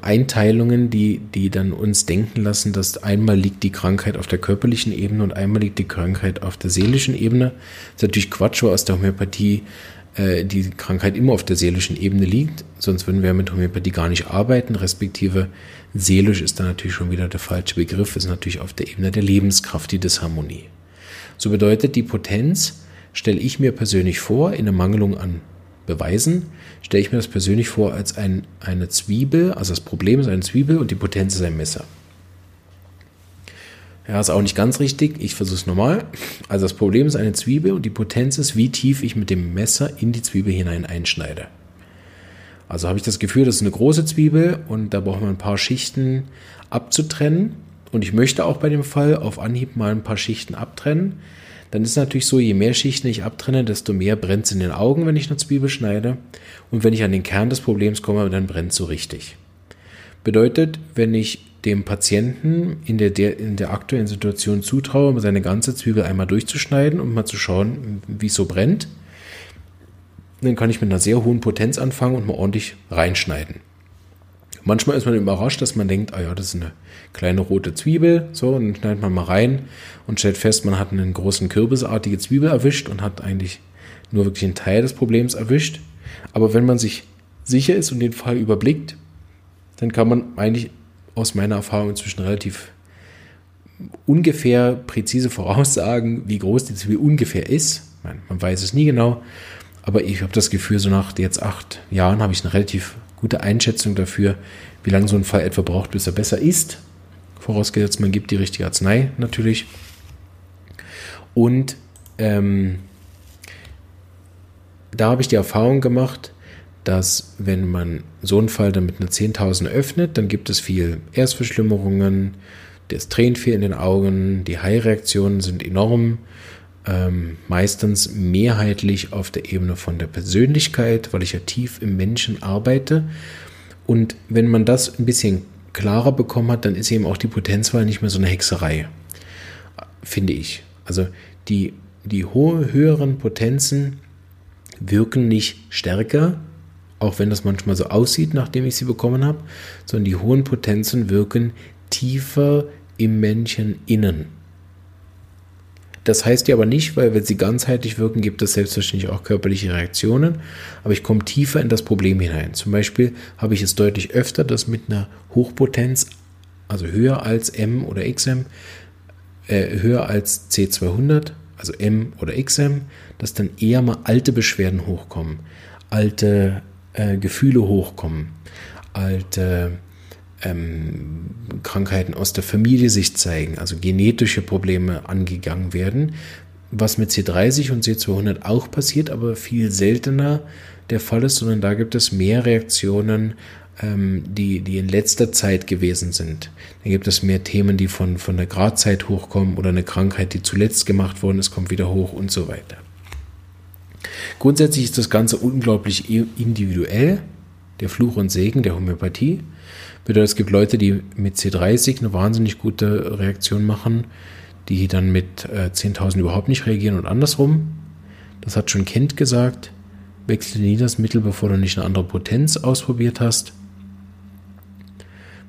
Einteilungen, die, die dann uns denken lassen, dass einmal liegt die Krankheit auf der körperlichen Ebene und einmal liegt die Krankheit auf der seelischen Ebene. Das ist natürlich Quatsch, weil aus der Homöopathie äh, die Krankheit immer auf der seelischen Ebene liegt. Sonst würden wir mit Homöopathie gar nicht arbeiten, respektive seelisch ist dann natürlich schon wieder der falsche Begriff, ist natürlich auf der Ebene der Lebenskraft, die Disharmonie. So bedeutet die Potenz, stelle ich mir persönlich vor, in der Mangelung an Beweisen, stelle ich mir das persönlich vor als ein, eine Zwiebel, also das Problem ist eine Zwiebel und die Potenz ist ein Messer. Ja, ist auch nicht ganz richtig. Ich versuche es nochmal. Also das Problem ist eine Zwiebel und die Potenz ist, wie tief ich mit dem Messer in die Zwiebel hinein einschneide. Also habe ich das Gefühl, das ist eine große Zwiebel und da braucht man ein paar Schichten abzutrennen. Und ich möchte auch bei dem Fall auf Anhieb mal ein paar Schichten abtrennen. Dann ist natürlich so, je mehr Schichten ich abtrenne, desto mehr brennt es in den Augen, wenn ich eine Zwiebel schneide. Und wenn ich an den Kern des Problems komme, dann brennt es so richtig. Bedeutet, wenn ich dem Patienten in der, der, in der aktuellen Situation zutraue, seine ganze Zwiebel einmal durchzuschneiden und mal zu schauen, wie es so brennt, dann kann ich mit einer sehr hohen Potenz anfangen und mal ordentlich reinschneiden. Manchmal ist man überrascht, dass man denkt, ah ja, das ist eine kleine rote Zwiebel, so, und dann schneidet man mal rein und stellt fest, man hat einen großen kürbisartige Zwiebel erwischt und hat eigentlich nur wirklich einen Teil des Problems erwischt. Aber wenn man sich sicher ist und den Fall überblickt, dann kann man eigentlich aus meiner Erfahrung inzwischen relativ ungefähr präzise voraussagen, wie groß die Zwiebel ungefähr ist. Man, weiß es nie genau, aber ich habe das Gefühl, so nach jetzt acht Jahren habe ich eine relativ gute Einschätzung dafür, wie lange so ein Fall etwa braucht, bis er besser ist. Vorausgesetzt, man gibt die richtige Arznei natürlich. Und ähm, da habe ich die Erfahrung gemacht, dass wenn man so einen Fall dann mit einer 10.000 öffnet, dann gibt es viel Erstverschlimmerungen, das Tränen viel in den Augen, die High-Reaktionen sind enorm, ähm, meistens mehrheitlich auf der Ebene von der Persönlichkeit, weil ich ja tief im Menschen arbeite. Und wenn man das ein bisschen klarer bekommen hat, dann ist eben auch die Potenzwahl nicht mehr so eine Hexerei, finde ich. Also die, die hohe, höheren Potenzen wirken nicht stärker, auch wenn das manchmal so aussieht, nachdem ich sie bekommen habe, sondern die hohen Potenzen wirken tiefer im Männchen innen. Das heißt ja aber nicht, weil wenn sie ganzheitlich wirken, gibt es selbstverständlich auch körperliche Reaktionen, aber ich komme tiefer in das Problem hinein. Zum Beispiel habe ich es deutlich öfter, dass mit einer Hochpotenz, also höher als M oder XM, äh, höher als C200, also M oder XM, dass dann eher mal alte Beschwerden hochkommen, alte äh, Gefühle hochkommen, alte ähm, Krankheiten aus der Familie sich zeigen, also genetische Probleme angegangen werden, was mit C30 und C200 auch passiert, aber viel seltener der Fall ist, sondern da gibt es mehr Reaktionen, ähm, die, die in letzter Zeit gewesen sind. Da gibt es mehr Themen, die von, von der Gradzeit hochkommen oder eine Krankheit, die zuletzt gemacht worden ist, kommt wieder hoch und so weiter. Grundsätzlich ist das Ganze unglaublich individuell, der Fluch und Segen der Homöopathie. Bedeutet, es gibt Leute, die mit C30 eine wahnsinnig gute Reaktion machen, die dann mit äh, 10.000 überhaupt nicht reagieren und andersrum. Das hat schon Kent gesagt. Wechsle nie das Mittel, bevor du nicht eine andere Potenz ausprobiert hast.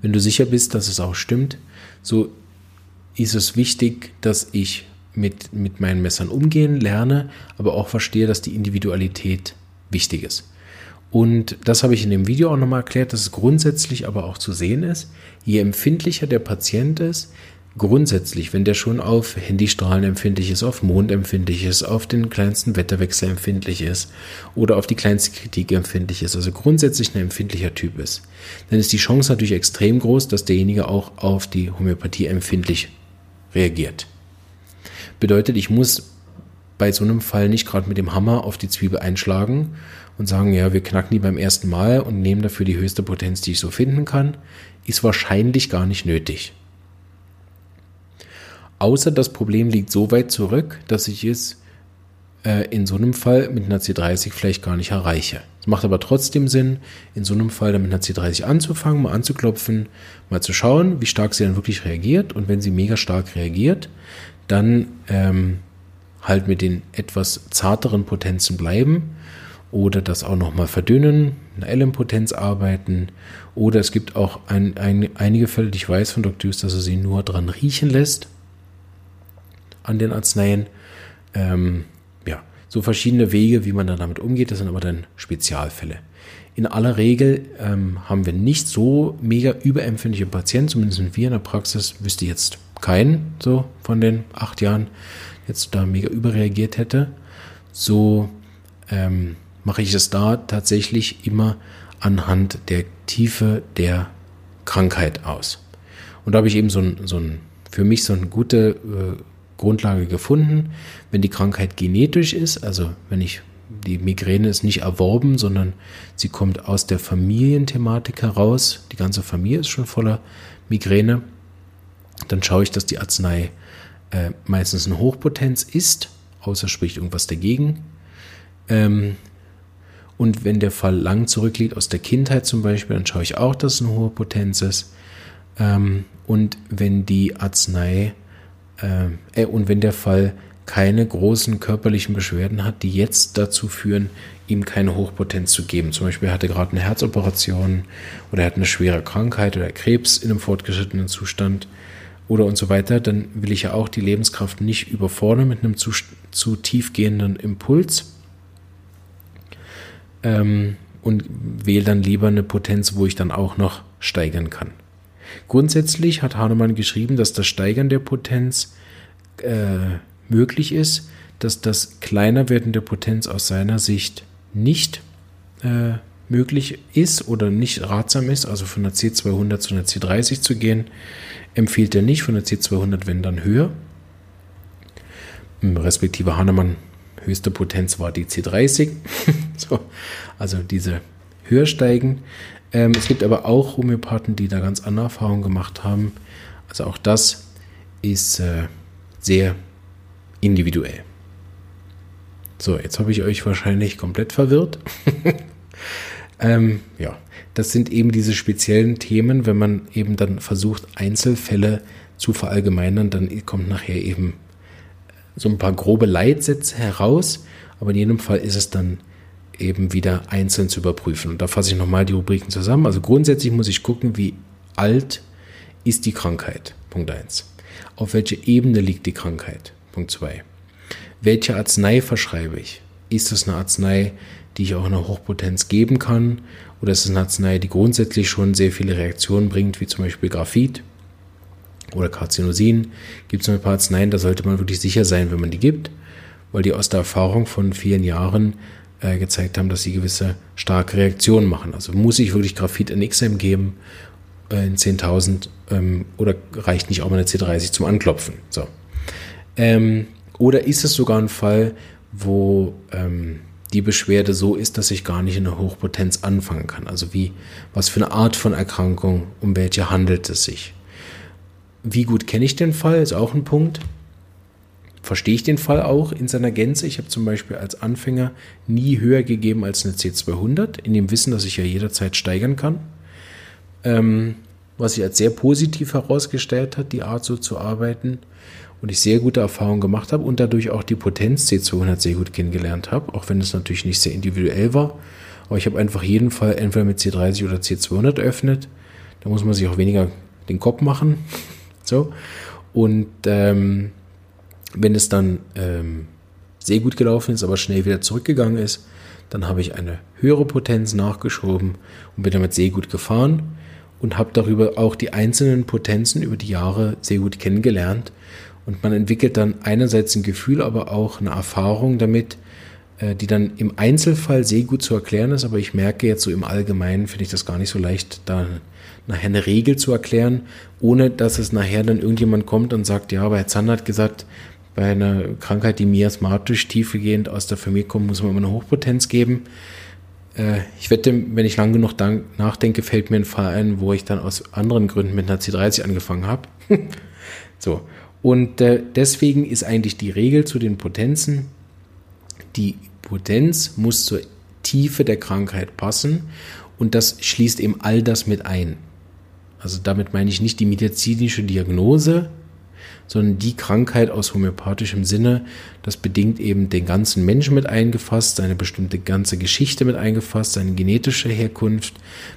Wenn du sicher bist, dass es auch stimmt, so ist es wichtig, dass ich mit, mit meinen Messern umgehen lerne, aber auch verstehe, dass die Individualität wichtig ist. Und das habe ich in dem Video auch nochmal erklärt, dass es grundsätzlich aber auch zu sehen ist, je empfindlicher der Patient ist, grundsätzlich, wenn der schon auf Handystrahlen empfindlich ist, auf Mond empfindlich ist, auf den kleinsten Wetterwechsel empfindlich ist oder auf die kleinste Kritik empfindlich ist, also grundsätzlich ein empfindlicher Typ ist, dann ist die Chance natürlich extrem groß, dass derjenige auch auf die Homöopathie empfindlich reagiert. Bedeutet, ich muss bei so einem Fall nicht gerade mit dem Hammer auf die Zwiebel einschlagen und sagen, ja, wir knacken die beim ersten Mal und nehmen dafür die höchste Potenz, die ich so finden kann, ist wahrscheinlich gar nicht nötig. Außer das Problem liegt so weit zurück, dass ich es äh, in so einem Fall mit einer C30 vielleicht gar nicht erreiche. Es macht aber trotzdem Sinn, in so einem Fall dann mit einer C30 anzufangen, mal anzuklopfen, mal zu schauen, wie stark sie dann wirklich reagiert. Und wenn sie mega stark reagiert, dann ähm, halt mit den etwas zarteren Potenzen bleiben oder das auch nochmal verdünnen, eine LM-Potenz arbeiten. Oder es gibt auch ein, ein, einige Fälle, die ich weiß von Dr. Hughes, dass er sie nur dran riechen lässt an den Arzneien. Ähm, ja, so verschiedene Wege, wie man dann damit umgeht, das sind aber dann Spezialfälle. In aller Regel ähm, haben wir nicht so mega überempfindliche Patienten, zumindest wir in der Praxis, wüsste jetzt keinen so von den acht Jahren, jetzt da mega überreagiert hätte. So ähm, mache ich es da tatsächlich immer anhand der Tiefe der Krankheit aus. Und da habe ich eben so ein, so ein für mich so eine gute äh, Grundlage gefunden. Wenn die Krankheit genetisch ist, also wenn ich die Migräne ist nicht erworben, sondern sie kommt aus der Familienthematik heraus. Die ganze Familie ist schon voller Migräne. Dann schaue ich, dass die Arznei äh, meistens eine Hochpotenz ist, außer spricht irgendwas dagegen. Ähm, und wenn der Fall lang zurückliegt, aus der Kindheit zum Beispiel, dann schaue ich auch, dass es eine hohe Potenz ist. Ähm, und wenn die Arznei äh, äh, und wenn der Fall keine großen körperlichen Beschwerden hat, die jetzt dazu führen, ihm keine Hochpotenz zu geben. Zum Beispiel er hatte gerade eine Herzoperation oder er hat eine schwere Krankheit oder Krebs in einem fortgeschrittenen Zustand oder und so weiter, dann will ich ja auch die Lebenskraft nicht überfordern mit einem zu, zu tiefgehenden Impuls ähm, und wähle dann lieber eine Potenz, wo ich dann auch noch steigern kann. Grundsätzlich hat Hahnemann geschrieben, dass das Steigern der Potenz äh, möglich ist, dass das kleiner werden der Potenz aus seiner Sicht nicht äh, möglich ist oder nicht ratsam ist, also von der C200 zu einer C30 zu gehen, empfiehlt er nicht, von der C200 wenn dann höher. Respektive Hahnemann höchste Potenz war die C30. so, also diese höher steigen. Ähm, es gibt aber auch Homöopathen, die da ganz andere Erfahrungen gemacht haben. Also auch das ist äh, sehr individuell. So, jetzt habe ich euch wahrscheinlich komplett verwirrt. ähm, ja, das sind eben diese speziellen Themen, wenn man eben dann versucht, Einzelfälle zu verallgemeinern, dann kommt nachher eben so ein paar grobe Leitsätze heraus, aber in jedem Fall ist es dann eben wieder einzeln zu überprüfen. Und da fasse ich nochmal die Rubriken zusammen. Also grundsätzlich muss ich gucken, wie alt ist die Krankheit. Punkt 1. Auf welcher Ebene liegt die Krankheit? Punkt 2. Welche Arznei verschreibe ich? Ist es eine Arznei, die ich auch in der Hochpotenz geben kann? Oder ist es eine Arznei, die grundsätzlich schon sehr viele Reaktionen bringt, wie zum Beispiel Graphit oder Carzinosin? Gibt es ein paar Arzneien, da sollte man wirklich sicher sein, wenn man die gibt, weil die aus der Erfahrung von vielen Jahren äh, gezeigt haben, dass sie gewisse starke Reaktionen machen. Also muss ich wirklich Graphit in XM geben äh, in 10.000 ähm, oder reicht nicht auch mal eine C30 zum Anklopfen? So. Ähm, oder ist es sogar ein Fall, wo ähm, die Beschwerde so ist, dass ich gar nicht in der Hochpotenz anfangen kann? Also wie, was für eine Art von Erkrankung, um welche handelt es sich? Wie gut kenne ich den Fall, ist auch ein Punkt verstehe ich den Fall auch in seiner Gänze. Ich habe zum Beispiel als Anfänger nie höher gegeben als eine C200, in dem Wissen, dass ich ja jederzeit steigern kann. Ähm, was sich als sehr positiv herausgestellt hat, die Art so zu arbeiten und ich sehr gute Erfahrungen gemacht habe und dadurch auch die Potenz C200 sehr gut kennengelernt habe, auch wenn es natürlich nicht sehr individuell war. Aber ich habe einfach jeden Fall entweder mit C30 oder C200 eröffnet. Da muss man sich auch weniger den Kopf machen. So. Und ähm, wenn es dann ähm, sehr gut gelaufen ist, aber schnell wieder zurückgegangen ist, dann habe ich eine höhere Potenz nachgeschoben und bin damit sehr gut gefahren und habe darüber auch die einzelnen Potenzen über die Jahre sehr gut kennengelernt. Und man entwickelt dann einerseits ein Gefühl, aber auch eine Erfahrung damit, äh, die dann im Einzelfall sehr gut zu erklären ist. Aber ich merke jetzt so im Allgemeinen, finde ich das gar nicht so leicht, da nachher eine Regel zu erklären, ohne dass es nachher dann irgendjemand kommt und sagt, ja, aber Herr Zander hat gesagt, bei einer Krankheit, die miasmatisch tiefgehend aus der Familie kommt, muss man immer eine Hochpotenz geben. Äh, ich wette, wenn ich lang genug nachdenke, fällt mir ein Fall ein, wo ich dann aus anderen Gründen mit einer C30 angefangen habe. so. Und äh, deswegen ist eigentlich die Regel zu den Potenzen, die Potenz muss zur Tiefe der Krankheit passen und das schließt eben all das mit ein. Also damit meine ich nicht die medizinische Diagnose, sondern die Krankheit aus homöopathischem Sinne, das bedingt eben den ganzen Menschen mit eingefasst, seine bestimmte ganze Geschichte mit eingefasst, seine genetische Herkunft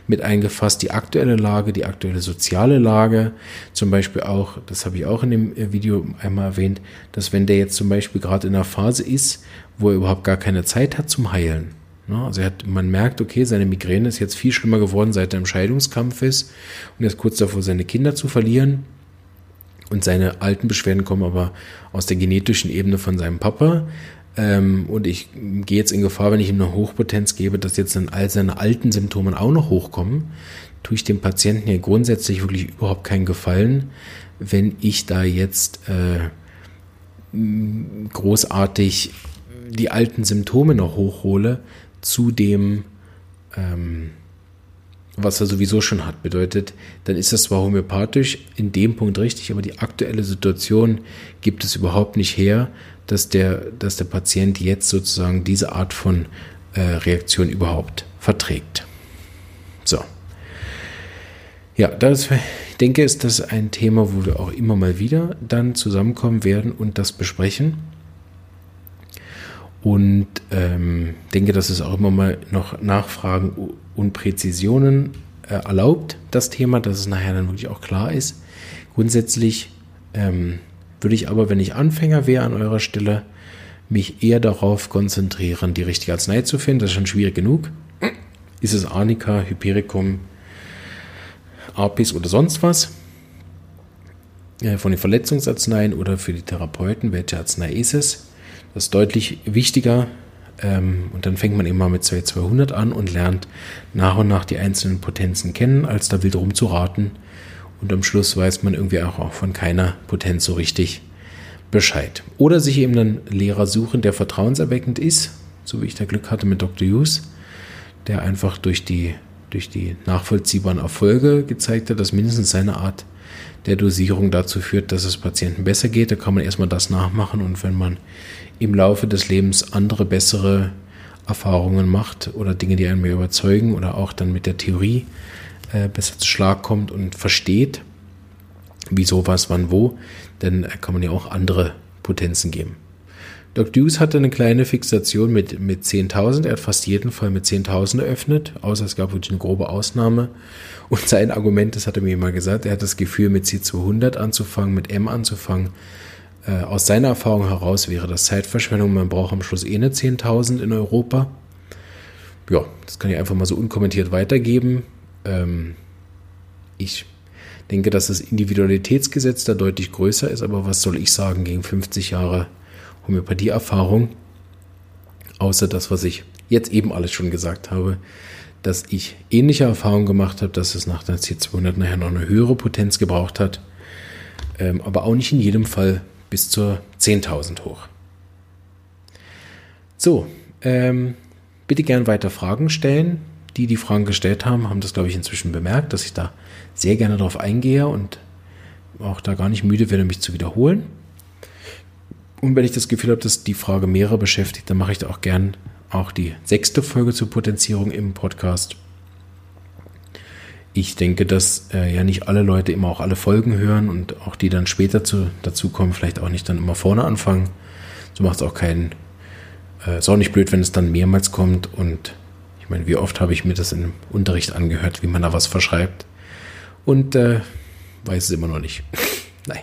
mit eingefasst, die aktuelle Lage, die aktuelle soziale Lage, zum Beispiel auch, das habe ich auch in dem äh, Video einmal erwähnt, dass wenn der jetzt zum Beispiel gerade in einer Phase ist, wo er überhaupt gar keine Zeit hat zum Heilen, also hat, man merkt, okay, seine Migräne ist jetzt viel schlimmer geworden, seit er im Scheidungskampf ist und er ist kurz davor, seine Kinder zu verlieren und seine alten Beschwerden kommen aber aus der genetischen Ebene von seinem Papa. Ähm, und ich gehe jetzt in Gefahr, wenn ich ihm eine Hochpotenz gebe, dass jetzt dann all seine alten Symptome auch noch hochkommen. tue ich dem Patienten ja grundsätzlich wirklich überhaupt keinen Gefallen, wenn ich da jetzt äh, großartig die alten Symptome noch hochhole zu dem, ähm, was er sowieso schon hat. Bedeutet, dann ist das zwar homöopathisch in dem Punkt richtig, aber die aktuelle Situation gibt es überhaupt nicht her, dass der, dass der Patient jetzt sozusagen diese Art von äh, Reaktion überhaupt verträgt. So. Ja, das, ich denke, ist das ein Thema, wo wir auch immer mal wieder dann zusammenkommen werden und das besprechen. Und ähm, denke, dass es auch immer mal noch Nachfragen und Präzisionen äh, erlaubt, das Thema, dass es nachher dann wirklich auch klar ist. Grundsätzlich ähm, würde ich aber, wenn ich Anfänger wäre an eurer Stelle, mich eher darauf konzentrieren, die richtige Arznei zu finden. Das ist schon schwierig genug. Ist es Arnika, Hypericum, Apis oder sonst was? Äh, von den Verletzungsarzneien oder für die Therapeuten, welche Arznei ist es? Das ist deutlich wichtiger. Ähm, und dann fängt man immer mit 200 an und lernt nach und nach die einzelnen Potenzen kennen, als da wild rumzuraten. Und am Schluss weiß man irgendwie auch von keiner Potenz so richtig Bescheid. Oder sich eben einen Lehrer suchen, der vertrauenserweckend ist, so wie ich da Glück hatte mit Dr. Hughes, der einfach durch die, durch die nachvollziehbaren Erfolge gezeigt hat, dass mindestens seine Art der Dosierung dazu führt, dass es Patienten besser geht. Da kann man erstmal das nachmachen und wenn man im Laufe des Lebens andere bessere Erfahrungen macht oder Dinge, die einen mehr überzeugen oder auch dann mit der Theorie äh, besser zu Schlag kommt und versteht, wieso, was, wann, wo, dann kann man ja auch andere Potenzen geben. Dr. Deuce hatte eine kleine Fixation mit, mit 10.000. Er hat fast jeden Fall mit 10.000 eröffnet, außer es gab wirklich eine grobe Ausnahme. Und sein Argument, das hat er mir mal gesagt, er hat das Gefühl, mit C200 anzufangen, mit M anzufangen. Äh, aus seiner Erfahrung heraus wäre das Zeitverschwendung. Man braucht am Schluss eh eine 10.000 in Europa. Ja, das kann ich einfach mal so unkommentiert weitergeben. Ähm, ich denke, dass das Individualitätsgesetz da deutlich größer ist, aber was soll ich sagen gegen 50 Jahre Homöopathie-Erfahrung? Außer das, was ich jetzt eben alles schon gesagt habe, dass ich ähnliche Erfahrungen gemacht habe, dass es nach der C200 nachher noch eine höhere Potenz gebraucht hat, ähm, aber auch nicht in jedem Fall bis zur 10.000 hoch. So, ähm, bitte gern weiter Fragen stellen die die Fragen gestellt haben, haben das, glaube ich, inzwischen bemerkt, dass ich da sehr gerne darauf eingehe und auch da gar nicht müde werde, mich zu wiederholen. Und wenn ich das Gefühl habe, dass die Frage mehrere beschäftigt, dann mache ich da auch gern auch die sechste Folge zur Potenzierung im Podcast. Ich denke, dass äh, ja nicht alle Leute immer auch alle Folgen hören und auch die dann später zu, dazu kommen, vielleicht auch nicht dann immer vorne anfangen. So macht es auch keinen. Äh, ist auch nicht blöd, wenn es dann mehrmals kommt und ich meine, wie oft habe ich mir das im Unterricht angehört, wie man da was verschreibt. Und äh, weiß es immer noch nicht. Nein.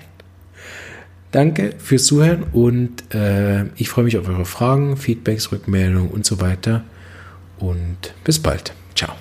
Danke fürs Zuhören und äh, ich freue mich auf eure Fragen, Feedbacks, Rückmeldungen und so weiter. Und bis bald. Ciao.